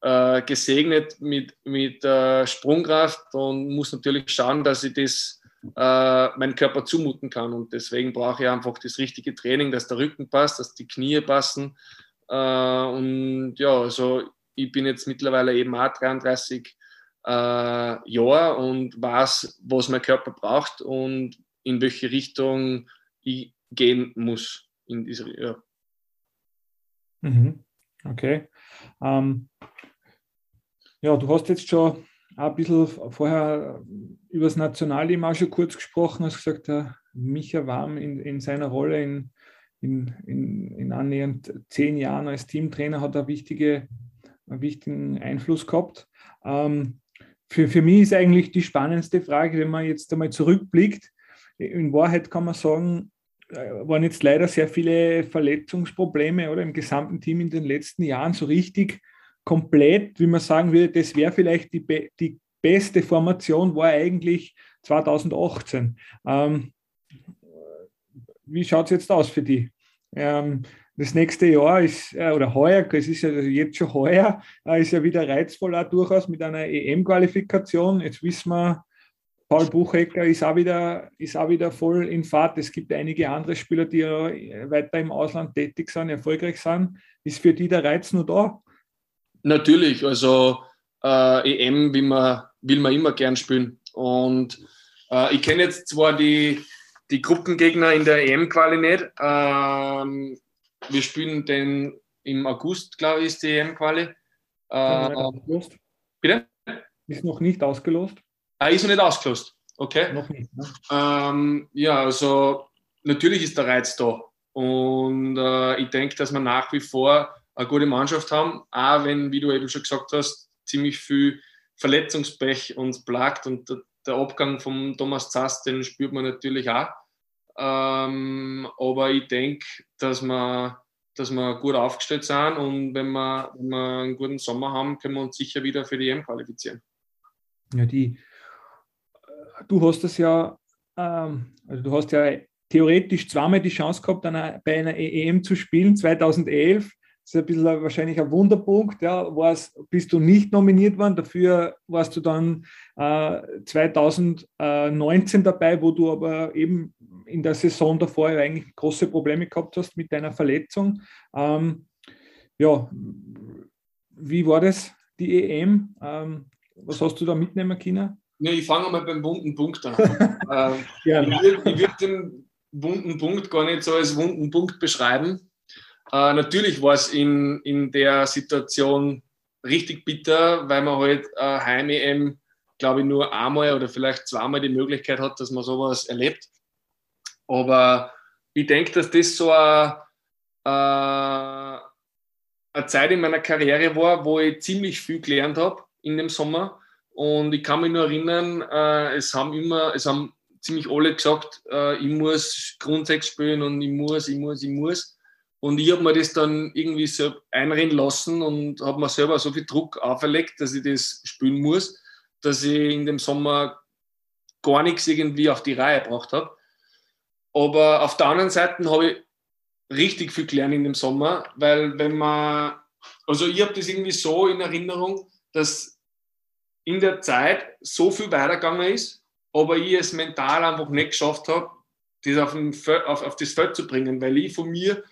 äh, gesegnet mit, mit äh, Sprungkraft und muss natürlich schauen, dass ich das äh, meinem Körper zumuten kann. Und deswegen brauche ich einfach das richtige Training, dass der Rücken passt, dass die Knie passen. Äh, und ja, also ich bin jetzt mittlerweile eben auch 33 äh, Jahre und weiß, was mein Körper braucht und in welche Richtung ich gehen muss in dieser, ja. Mhm. Okay. Ähm, ja, du hast jetzt schon ein bisschen vorher über das Nationalteam auch schon kurz gesprochen, hast gesagt, der Micha Warm in, in seiner Rolle in, in, in, in annähernd zehn Jahren als Teamtrainer hat eine wichtige, einen wichtigen Einfluss gehabt. Ähm, für, für mich ist eigentlich die spannendste Frage, wenn man jetzt einmal zurückblickt. In Wahrheit kann man sagen, waren jetzt leider sehr viele Verletzungsprobleme oder im gesamten Team in den letzten Jahren so richtig komplett, wie man sagen würde, das wäre vielleicht die, die beste Formation, war eigentlich 2018. Ähm, wie schaut es jetzt aus für die? Ähm, das nächste Jahr ist, äh, oder heuer, es ist ja jetzt schon heuer, äh, ist ja wieder reizvoll auch durchaus mit einer EM-Qualifikation. Jetzt wissen wir, Paul Buchecker ist auch, wieder, ist auch wieder voll in Fahrt. Es gibt einige andere Spieler, die weiter im Ausland tätig sind, erfolgreich sind. Ist für die der Reiz nur da? Natürlich, also äh, EM will man, will man immer gern spielen. Und äh, ich kenne jetzt zwar die, die Gruppengegner in der EM-Quali nicht. Ähm, wir spielen den im August, glaube ich, ist die EM-Quali. Äh, bitte? Ist noch nicht ausgelost. Ah, ist noch nicht ausgelost. Okay. Noch nicht. Ne? Ähm, ja, also natürlich ist der Reiz da. Und äh, ich denke, dass wir nach wie vor eine gute Mannschaft haben, auch wenn, wie du eben schon gesagt hast, ziemlich viel Verletzungspech uns plagt und der, der Abgang von Thomas Zass, den spürt man natürlich auch. Ähm, aber ich denke, dass wir, dass wir gut aufgestellt sind und wenn wir, wenn wir einen guten Sommer haben, können wir uns sicher wieder für die EM qualifizieren. Ja, die, du hast das ja, ähm, also du hast ja theoretisch zweimal die Chance gehabt, einer, bei einer EM zu spielen, 2011 das ist ein bisschen wahrscheinlich ein Wunderpunkt. Ja, warst, bist du nicht nominiert worden, dafür warst du dann äh, 2019 dabei, wo du aber eben in der Saison davor eigentlich große Probleme gehabt hast mit deiner Verletzung. Ähm, ja, wie war das, die EM? Ähm, was hast du da mitnehmen können? Ja, ich fange mal beim wunden Punkt an. ähm, ja. Ich würde würd den wunden Punkt gar nicht so als wunden Punkt beschreiben äh, natürlich war es in, in der Situation richtig bitter, weil man halt äh, Heim-EM, glaube ich, nur einmal oder vielleicht zweimal die Möglichkeit hat, dass man sowas erlebt. Aber ich denke, dass das so eine, äh, eine Zeit in meiner Karriere war, wo ich ziemlich viel gelernt habe in dem Sommer. Und ich kann mich nur erinnern, äh, es haben immer, es haben ziemlich alle gesagt, äh, ich muss Grundsex spielen und ich muss, ich muss, ich muss. Und ich habe mir das dann irgendwie so einrennen lassen und habe mir selber so viel Druck auferlegt, dass ich das spielen muss, dass ich in dem Sommer gar nichts irgendwie auf die Reihe gebracht habe. Aber auf der anderen Seite habe ich richtig viel gelernt in dem Sommer, weil wenn man, also ich habe das irgendwie so in Erinnerung, dass in der Zeit so viel weitergegangen ist, aber ich es mental einfach nicht geschafft habe, das auf, ein, auf, auf das Feld zu bringen, weil ich von mir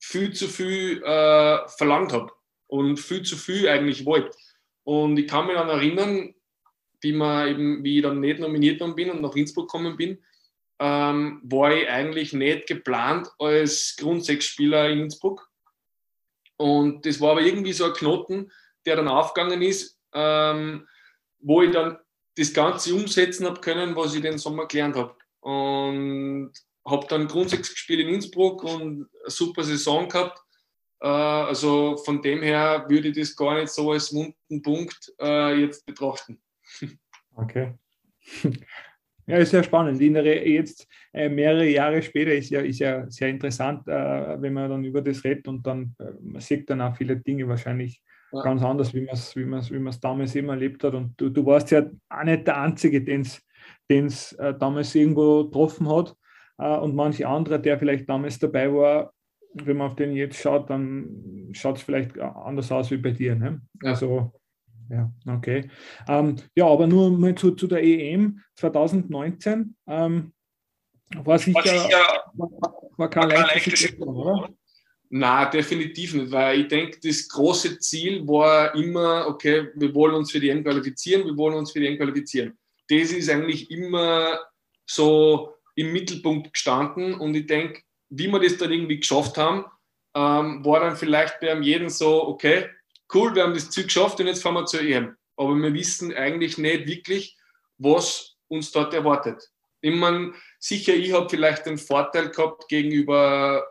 viel zu viel äh, verlangt habe und viel zu viel eigentlich wollte. Und ich kann mich dann erinnern, wie, man eben, wie ich dann nicht nominiert worden bin und nach Innsbruck gekommen bin, ähm, war ich eigentlich nicht geplant als Grundsechsspieler in Innsbruck. Und das war aber irgendwie so ein Knoten, der dann aufgegangen ist, ähm, wo ich dann das Ganze umsetzen habe können, was ich den Sommer gelernt habe. Und habe dann grundsätzlich gespielt in Innsbruck und eine super Saison gehabt. Äh, also von dem her würde ich das gar nicht so als wunden Punkt äh, jetzt betrachten. Okay. Ja, ist sehr spannend. Jetzt äh, mehrere Jahre später ist ja, ist ja sehr interessant, wenn man dann über das redet und dann man sieht dann auch viele Dinge wahrscheinlich ja. ganz anders, wie man es wie wie damals eben erlebt hat. Und du, du warst ja auch nicht der Einzige, den es äh, damals irgendwo getroffen hat äh, und manche andere, der vielleicht damals dabei war, wenn man auf den jetzt schaut, dann schaut es vielleicht anders aus wie bei dir. Ne? Ja. Also, ja, okay. Ähm, ja, aber nur mal zu, zu der EM 2019. Ähm, war sicher, war, war kein leichtes Situation, oder? Na, definitiv nicht, weil ich denke, das große Ziel war immer, okay, wir wollen uns für die EM qualifizieren, wir wollen uns für die EM qualifizieren. Das ist eigentlich immer so im Mittelpunkt gestanden und ich denke, wie wir das dann irgendwie geschafft haben, ähm, war dann vielleicht bei jeden so, okay, cool, wir haben das Ziel geschafft und jetzt fahren wir zur EM. Aber wir wissen eigentlich nicht wirklich, was uns dort erwartet. Ich meine, sicher, ich habe vielleicht den Vorteil gehabt gegenüber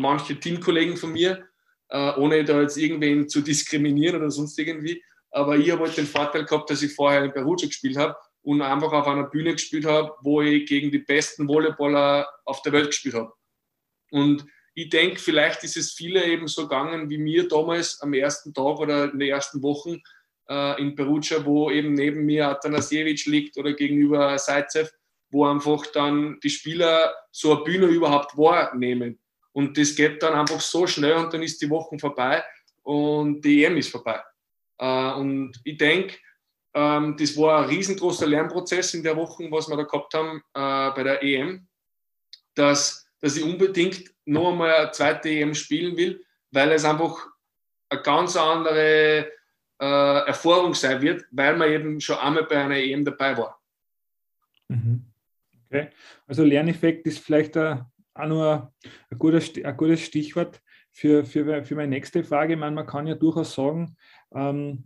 manchen Teamkollegen von mir, äh, ohne da jetzt irgendwen zu diskriminieren oder sonst irgendwie. Aber ich habe halt den Vorteil gehabt, dass ich vorher in Perugia gespielt habe und einfach auf einer Bühne gespielt habe, wo ich gegen die besten Volleyballer auf der Welt gespielt habe. Und ich denke, vielleicht ist es viele eben so gegangen wie mir damals am ersten Tag oder in den ersten Wochen äh, in Perugia, wo eben neben mir Atanasiewicz liegt oder gegenüber Seitzev, wo einfach dann die Spieler so eine Bühne überhaupt wahrnehmen. Und das geht dann einfach so schnell und dann ist die Woche vorbei und die EM ist vorbei. Äh, und ich denke, ähm, das war ein riesengroßer Lernprozess in der Woche, was wir da gehabt haben äh, bei der EM, dass, dass ich unbedingt noch einmal eine zweite EM spielen will, weil es einfach eine ganz andere äh, Erfahrung sein wird, weil man eben schon einmal bei einer EM dabei war. Mhm. Okay, also Lerneffekt ist vielleicht auch nur ein gutes, ein gutes Stichwort für, für, für meine nächste Frage. Ich meine, man kann ja durchaus sagen, ähm,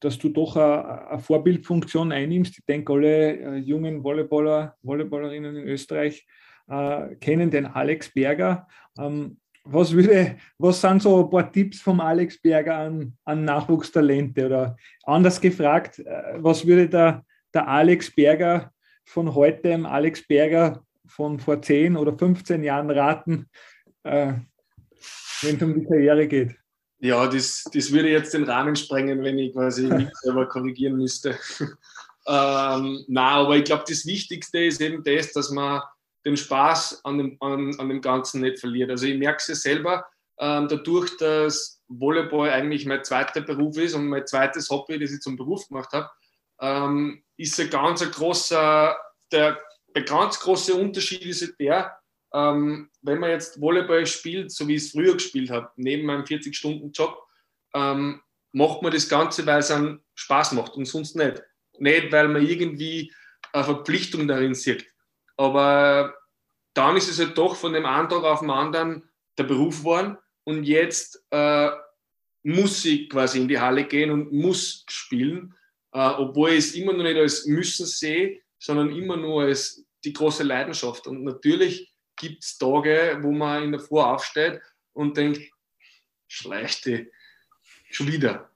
dass du doch eine, Vorbildfunktion einnimmst. Ich denke, alle äh, jungen Volleyballer, Volleyballerinnen in Österreich äh, kennen den Alex Berger. Ähm, was, würde, was sind so ein paar Tipps vom Alex Berger an, an Nachwuchstalente? Oder anders gefragt, äh, was würde der, der Alex Berger von heute Alex Berger von vor 10 oder 15 Jahren raten, äh, wenn es um die Karriere geht? Ja, das, das würde jetzt den Rahmen sprengen, wenn ich quasi mich selber korrigieren müsste. ähm, na, aber ich glaube, das Wichtigste ist eben das, dass man den Spaß an dem, an, an dem Ganzen nicht verliert. Also ich merke es ja selber, ähm, dadurch, dass Volleyball eigentlich mein zweiter Beruf ist und mein zweites Hobby, das ich zum Beruf gemacht habe, ähm, ist ein ganz großer, der, der ganz große Unterschied ist der, ähm, wenn man jetzt Volleyball spielt, so wie ich es früher gespielt habe, neben meinem 40-Stunden-Job, ähm, macht man das Ganze, weil es einen Spaß macht und sonst nicht. Nicht, weil man irgendwie eine Verpflichtung darin sieht. Aber dann ist es halt doch von dem einen Tag auf den anderen der Beruf geworden und jetzt äh, muss ich quasi in die Halle gehen und muss spielen, äh, obwohl ich es immer noch nicht als Müssen sehe, sondern immer nur als die große Leidenschaft. Und natürlich gibt es Tage, wo man in der Früh aufsteht und denkt, schleichte, schon wieder.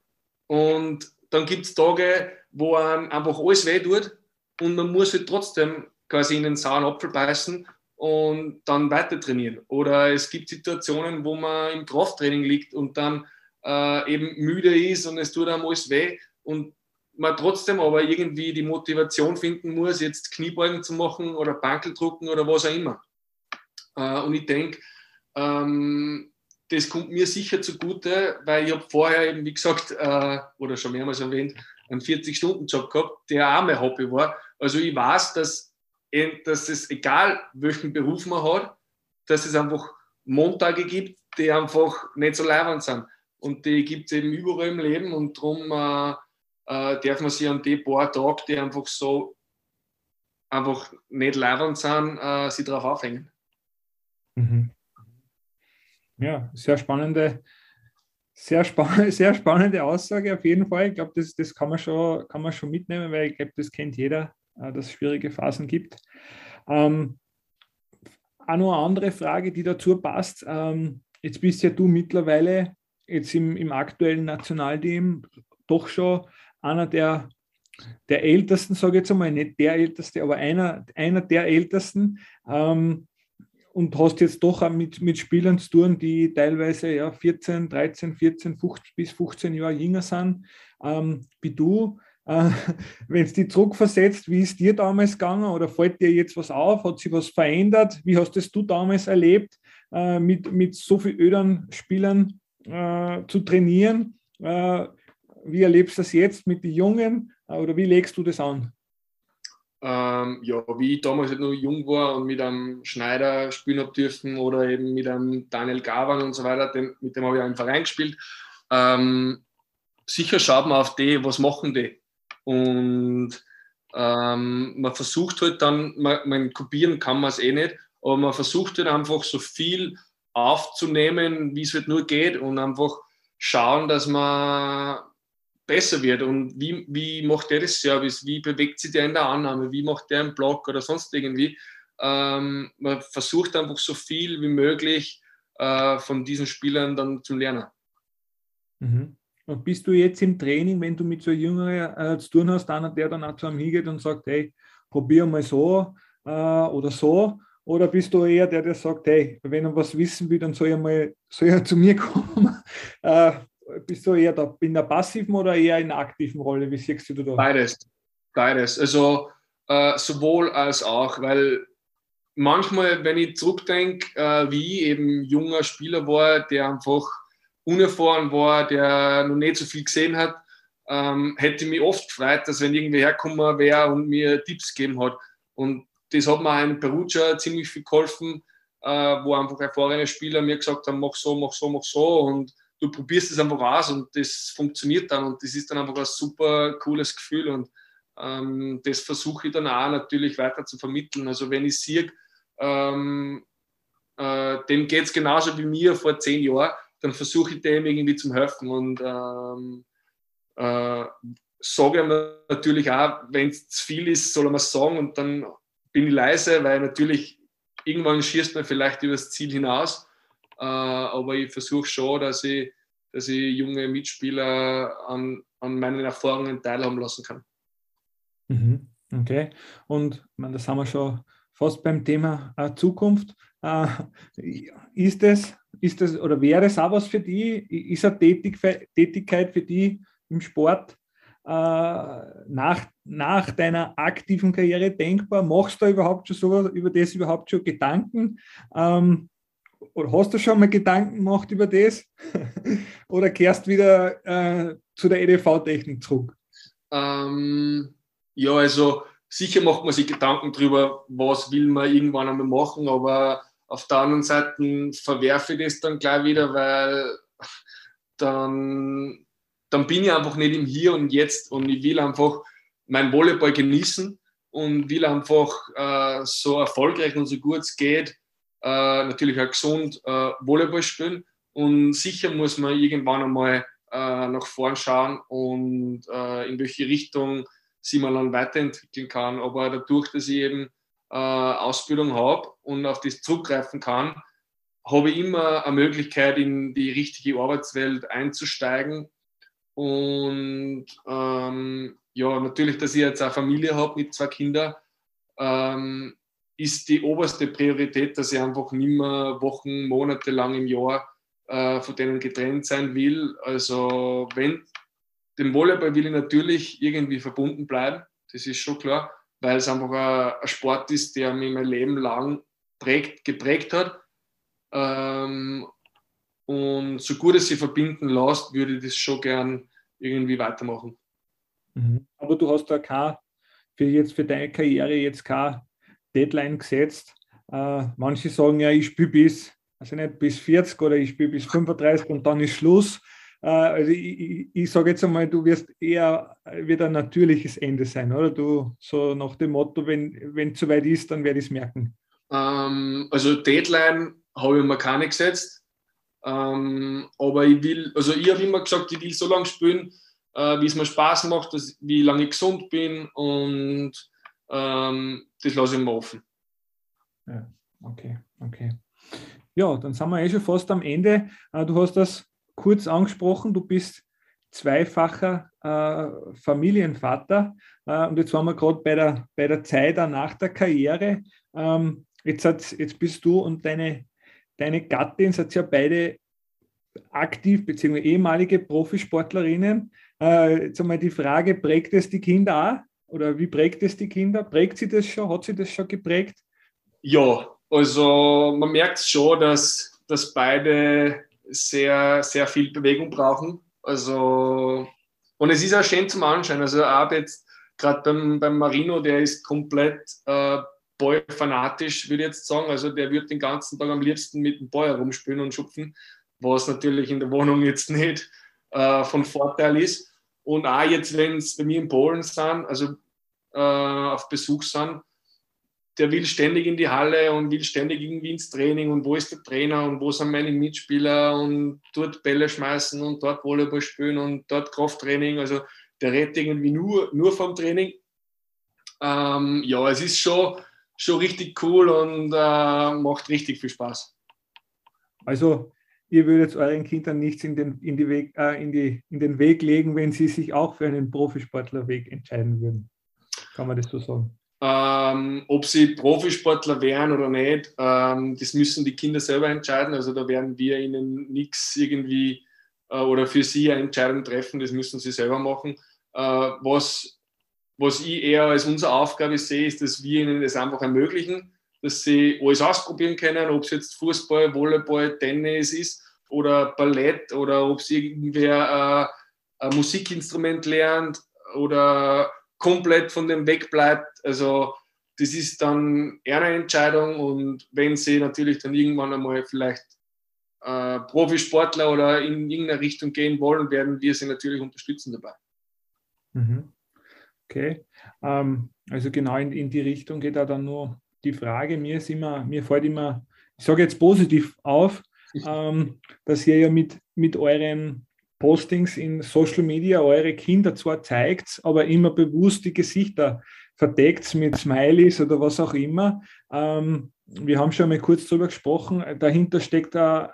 Und dann gibt es Tage, wo einem einfach alles weh tut und man muss halt trotzdem quasi in den sauren Apfel beißen und dann weiter trainieren. Oder es gibt Situationen, wo man im Krafttraining liegt und dann äh, eben müde ist und es tut einem alles weh und man trotzdem aber irgendwie die Motivation finden muss, jetzt Kniebeugen zu machen oder Bankeldrucken oder was auch immer. Äh, und ich denke, ähm, das kommt mir sicher zugute, weil ich habe vorher eben, wie gesagt, äh, oder schon mehrmals erwähnt, einen 40-Stunden-Job gehabt, der auch mein Hobby war. Also ich weiß, dass dass es egal welchen Beruf man hat, dass es einfach Montage gibt, die einfach nicht so leibend sind. Und die gibt es eben überall im Leben und darum äh, äh, darf man sich an die paar Tage, die einfach so einfach nicht leibend sind, äh, sich darauf aufhängen. Mhm. Ja, sehr spannende, sehr, spa sehr spannende Aussage auf jeden Fall. Ich glaube, das, das kann, man schon, kann man schon mitnehmen, weil ich glaube, das kennt jeder, äh, dass es schwierige Phasen gibt. Ähm, auch noch eine andere Frage, die dazu passt. Ähm, jetzt bist ja du mittlerweile jetzt im, im aktuellen Nationalteam doch schon einer der, der Ältesten, sage ich jetzt einmal, nicht der Älteste, aber einer, einer der Ältesten. Ähm, und hast jetzt doch auch mit, mit Spielern zu tun, die teilweise ja, 14, 13, 14, 15 bis 15 Jahre jünger sind ähm, wie du. Äh, Wenn es dich zurückversetzt, wie ist dir damals gegangen oder fällt dir jetzt was auf? Hat sich was verändert? Wie hast das du damals erlebt, äh, mit, mit so vielen ödern Spielern äh, zu trainieren? Wie erlebst du das jetzt mit den Jungen äh, oder wie legst du das an? Ähm, ja, wie ich damals halt noch jung war und mit einem Schneider spielen habe dürfen oder eben mit einem Daniel Gavan und so weiter, den, mit dem habe ich auch im Verein gespielt. Ähm, sicher schaut man auf die, was machen die. Und ähm, man versucht halt dann, man, man kopieren kann man es eh nicht, aber man versucht halt einfach so viel aufzunehmen, wie es halt nur geht und einfach schauen, dass man besser wird. Und wie, wie macht der das Service? Wie bewegt sich der in der Annahme? Wie macht der einen Block oder sonst irgendwie? Ähm, man versucht einfach so viel wie möglich äh, von diesen Spielern dann zu lernen. Mhm. Und bist du jetzt im Training, wenn du mit so Jüngeren äh, zu tun hast, einer, der dann auch zu einem hingeht und sagt, hey, probier mal so äh, oder so? Oder bist du eher der, der sagt, hey, wenn er was wissen will, dann soll er mal soll er zu mir kommen? äh, bist du eher da, in der passiven oder eher in der aktiven Rolle? Wie siehst du da? Beides. Beides. Also äh, sowohl als auch, weil manchmal, wenn ich zurückdenke, äh, wie ich eben junger Spieler war, der einfach unerfahren war, der noch nicht so viel gesehen hat, ähm, hätte mich oft gefreut, dass wenn irgendwer herkommen wäre und mir Tipps gegeben hat. Und das hat mir ein Perugia ziemlich viel geholfen, äh, wo einfach erfahrene Spieler mir gesagt haben, mach so, mach so, mach so und du probierst es einfach aus und das funktioniert dann und das ist dann einfach ein super cooles Gefühl und ähm, das versuche ich dann auch natürlich weiter zu vermitteln. Also wenn ich sehe, ähm, äh, dem geht es genauso wie mir vor zehn Jahren, dann versuche ich dem irgendwie zu helfen und ähm, äh, sage ihm natürlich auch, wenn es zu viel ist, soll er mir sagen und dann bin ich leise, weil natürlich irgendwann schießt man vielleicht über das Ziel hinaus, aber ich versuche schon, dass ich, dass ich junge Mitspieler an, an meinen Erfahrungen teilhaben lassen kann. Mhm. Okay, und man, das haben wir schon fast beim Thema äh, Zukunft. Äh, ist es ist das oder wäre es auch was für die? Ist eine Tätigkeit für die im Sport äh, nach, nach deiner aktiven Karriere denkbar? Machst du überhaupt schon so über das überhaupt schon Gedanken? Ähm, oder hast du schon mal Gedanken gemacht über das? oder kehrst wieder äh, zu der EDV-Technik zurück? Ähm, ja, also sicher macht man sich Gedanken darüber, was will man irgendwann einmal machen, aber auf der anderen Seite verwerfe ich das dann gleich wieder, weil dann, dann bin ich einfach nicht im Hier und Jetzt und ich will einfach mein Volleyball genießen und will einfach äh, so erfolgreich und so gut es geht, äh, natürlich auch gesund äh, Volleyball spielen. Und sicher muss man irgendwann einmal äh, nach vorn schauen und äh, in welche Richtung sie man dann weiterentwickeln kann. Aber dadurch, dass ich eben äh, Ausbildung habe und auf das zurückgreifen kann, habe ich immer eine Möglichkeit, in die richtige Arbeitswelt einzusteigen. Und ähm, ja, natürlich, dass ich jetzt eine Familie habe mit zwei Kindern, ähm, ist die oberste Priorität, dass ich einfach nicht mehr Wochen, Monate lang im Jahr äh, von denen getrennt sein will. Also wenn dem Volleyball will ich natürlich irgendwie verbunden bleiben, das ist schon klar weil es einfach ein, Sport ist, der mich mein Leben lang prägt, geprägt hat. Ähm, und so gut es sich verbinden lässt, würde ich das schon gern irgendwie weitermachen. Mhm. Aber du hast da kein, für jetzt für deine Karriere jetzt keine Deadline gesetzt. Äh, manche sagen ja, ich spiele bis, also nicht bis 40 oder ich spiele bis 35 und dann ist Schluss. Äh, also ich, ich, ich sage jetzt einmal, du wirst eher wieder ein natürliches Ende sein, oder? Du so nach dem Motto, wenn es soweit ist, dann werde ich es merken. Ähm, also Deadline habe ich mir keine gesetzt. Ähm, aber ich will, also ich habe immer gesagt, ich will so lange spielen, äh, wie es mir Spaß macht, dass, wie lange ich gesund bin und ähm, das lasse ich mir offen. Ja, okay, okay. Ja, dann sind wir eh schon fast am Ende. Äh, du hast das kurz angesprochen, du bist zweifacher äh, Familienvater äh, und jetzt waren wir gerade bei der, bei der Zeit nach der Karriere. Ähm, jetzt, jetzt bist du und deine, deine Gattin, seid ja beide aktiv bzw. ehemalige Profisportlerinnen. Jetzt einmal die Frage, prägt es die Kinder auch? Oder wie prägt es die Kinder? Prägt sie das schon? Hat sie das schon geprägt? Ja, also man merkt schon, dass, dass beide sehr, sehr viel Bewegung brauchen. Also, und es ist auch schön zum Anschauen. Also, auch jetzt gerade beim, beim Marino, der ist komplett äh, Ball-fanatisch, würde ich jetzt sagen. Also, der wird den ganzen Tag am liebsten mit dem Ball herumspielen und schupfen, was natürlich in der Wohnung jetzt nicht äh, von Vorteil ist. Und auch jetzt, wenn es bei mir in Polen sind, also äh, auf Besuch sind, der will ständig in die Halle und will ständig irgendwie ins Training und wo ist der Trainer und wo sind meine Mitspieler und dort Bälle schmeißen und dort Volleyball spielen und dort Krafttraining. Also der redet irgendwie nur, nur vom Training. Ähm, ja, es ist schon, schon richtig cool und äh, macht richtig viel Spaß. Also ihr würdet euren Kindern nichts in den, in, die Weg, äh, in, die, in den Weg legen, wenn sie sich auch für einen Profisportlerweg entscheiden würden. Kann man das so sagen? Ähm, ob sie Profisportler wären oder nicht, ähm, das müssen die Kinder selber entscheiden. Also da werden wir ihnen nichts irgendwie äh, oder für sie eine Entscheidung treffen, das müssen sie selber machen. Äh, was, was ich eher als unsere Aufgabe sehe, ist, dass wir ihnen das einfach ermöglichen, dass sie alles ausprobieren können, ob es jetzt Fußball, Volleyball, Tennis ist oder Ballett oder ob sie irgendwer äh, ein Musikinstrument lernt oder komplett von dem wegbleibt. Also das ist dann eher eine Entscheidung und wenn sie natürlich dann irgendwann einmal vielleicht äh, Profisportler oder in irgendeine Richtung gehen wollen, werden wir sie natürlich unterstützen dabei. Mhm. Okay, ähm, also genau in, in die Richtung geht da dann nur die Frage, mir ist immer, mir fällt immer, ich sage jetzt positiv auf, ähm, dass ihr ja mit, mit euren Postings in Social Media eure Kinder zwar zeigt, aber immer bewusst die Gesichter verdeckt mit Smileys oder was auch immer. Ähm, wir haben schon mal kurz darüber gesprochen, dahinter steckt ein,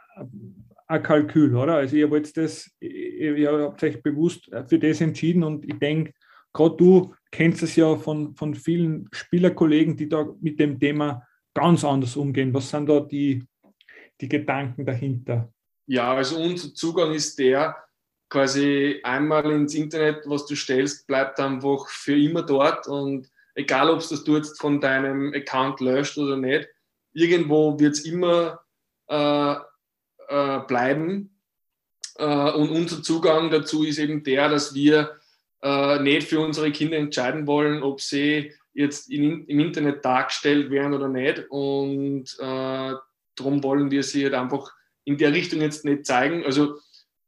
ein Kalkül, oder? Also ihr wollt das, ihr habt euch bewusst für das entschieden und ich denke, gerade du kennst es ja von, von vielen Spielerkollegen, die da mit dem Thema ganz anders umgehen. Was sind da die, die Gedanken dahinter? Ja, also unser Zugang ist der, quasi einmal ins Internet, was du stellst, bleibt einfach für immer dort und egal, ob das du jetzt von deinem Account löscht oder nicht, irgendwo wird es immer äh, äh, bleiben. Äh, und unser Zugang dazu ist eben der, dass wir äh, nicht für unsere Kinder entscheiden wollen, ob sie jetzt in, im Internet dargestellt werden oder nicht. Und äh, darum wollen wir sie halt einfach in der Richtung jetzt nicht zeigen. Also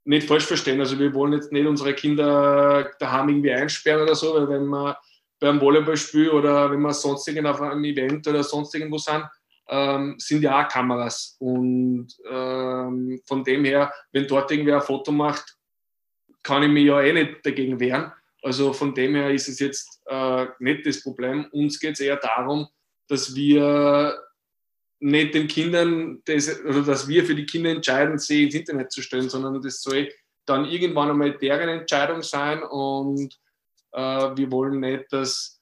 nicht falsch verstehen. Also wir wollen jetzt nicht unsere Kinder daheim irgendwie einsperren oder so, weil wenn wir beim Volleyballspiel oder wenn wir sonst irgendwo auf einem Event oder sonst irgendwo sind, ähm, sind ja auch Kameras. Und ähm, von dem her, wenn dort irgendwer ein Foto macht, kann ich mich ja eh nicht dagegen wehren. Also von dem her ist es jetzt äh, nicht das Problem. Uns geht es eher darum, dass wir nicht den Kindern, das, oder dass wir für die Kinder entscheiden, sie ins Internet zu stellen, sondern das soll dann irgendwann einmal deren Entscheidung sein und äh, wir wollen nicht, dass,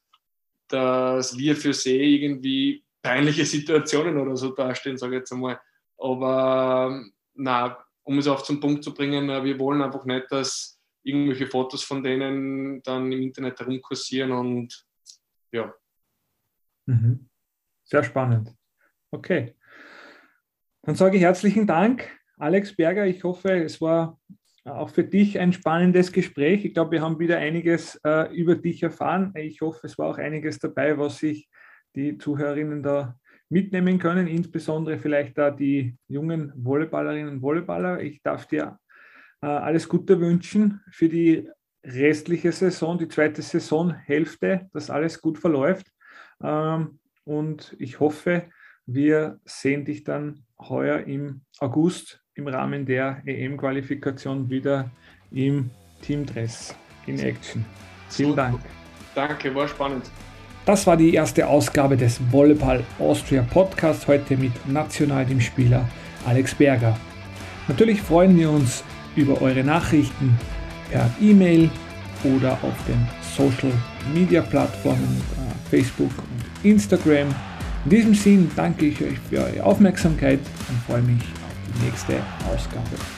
dass wir für sie irgendwie peinliche Situationen oder so darstellen, sage ich jetzt einmal. Aber na, um es auch zum Punkt zu bringen, wir wollen einfach nicht, dass irgendwelche Fotos von denen dann im Internet herumkursieren und ja. Mhm. Sehr spannend. Okay. Dann sage ich herzlichen Dank, Alex Berger. Ich hoffe, es war auch für dich ein spannendes Gespräch. Ich glaube, wir haben wieder einiges äh, über dich erfahren. Ich hoffe, es war auch einiges dabei, was sich die Zuhörerinnen da mitnehmen können, insbesondere vielleicht da die jungen Volleyballerinnen und Volleyballer. Ich darf dir alles Gute wünschen für die restliche Saison, die zweite Saisonhälfte, dass alles gut verläuft. Ähm, und ich hoffe, wir sehen dich dann heuer im August im Rahmen der EM-Qualifikation wieder im Teamdress in Action. Vielen Dank. Danke, war spannend. Das war die erste Ausgabe des Volleyball Austria Podcast, heute mit Nationalteamspieler Alex Berger. Natürlich freuen wir uns über eure Nachrichten per E-Mail oder auf den Social Media Plattformen äh, Facebook und Instagram. In diesem Sinn danke ich euch für eure Aufmerksamkeit und freue mich auf die nächste Ausgabe.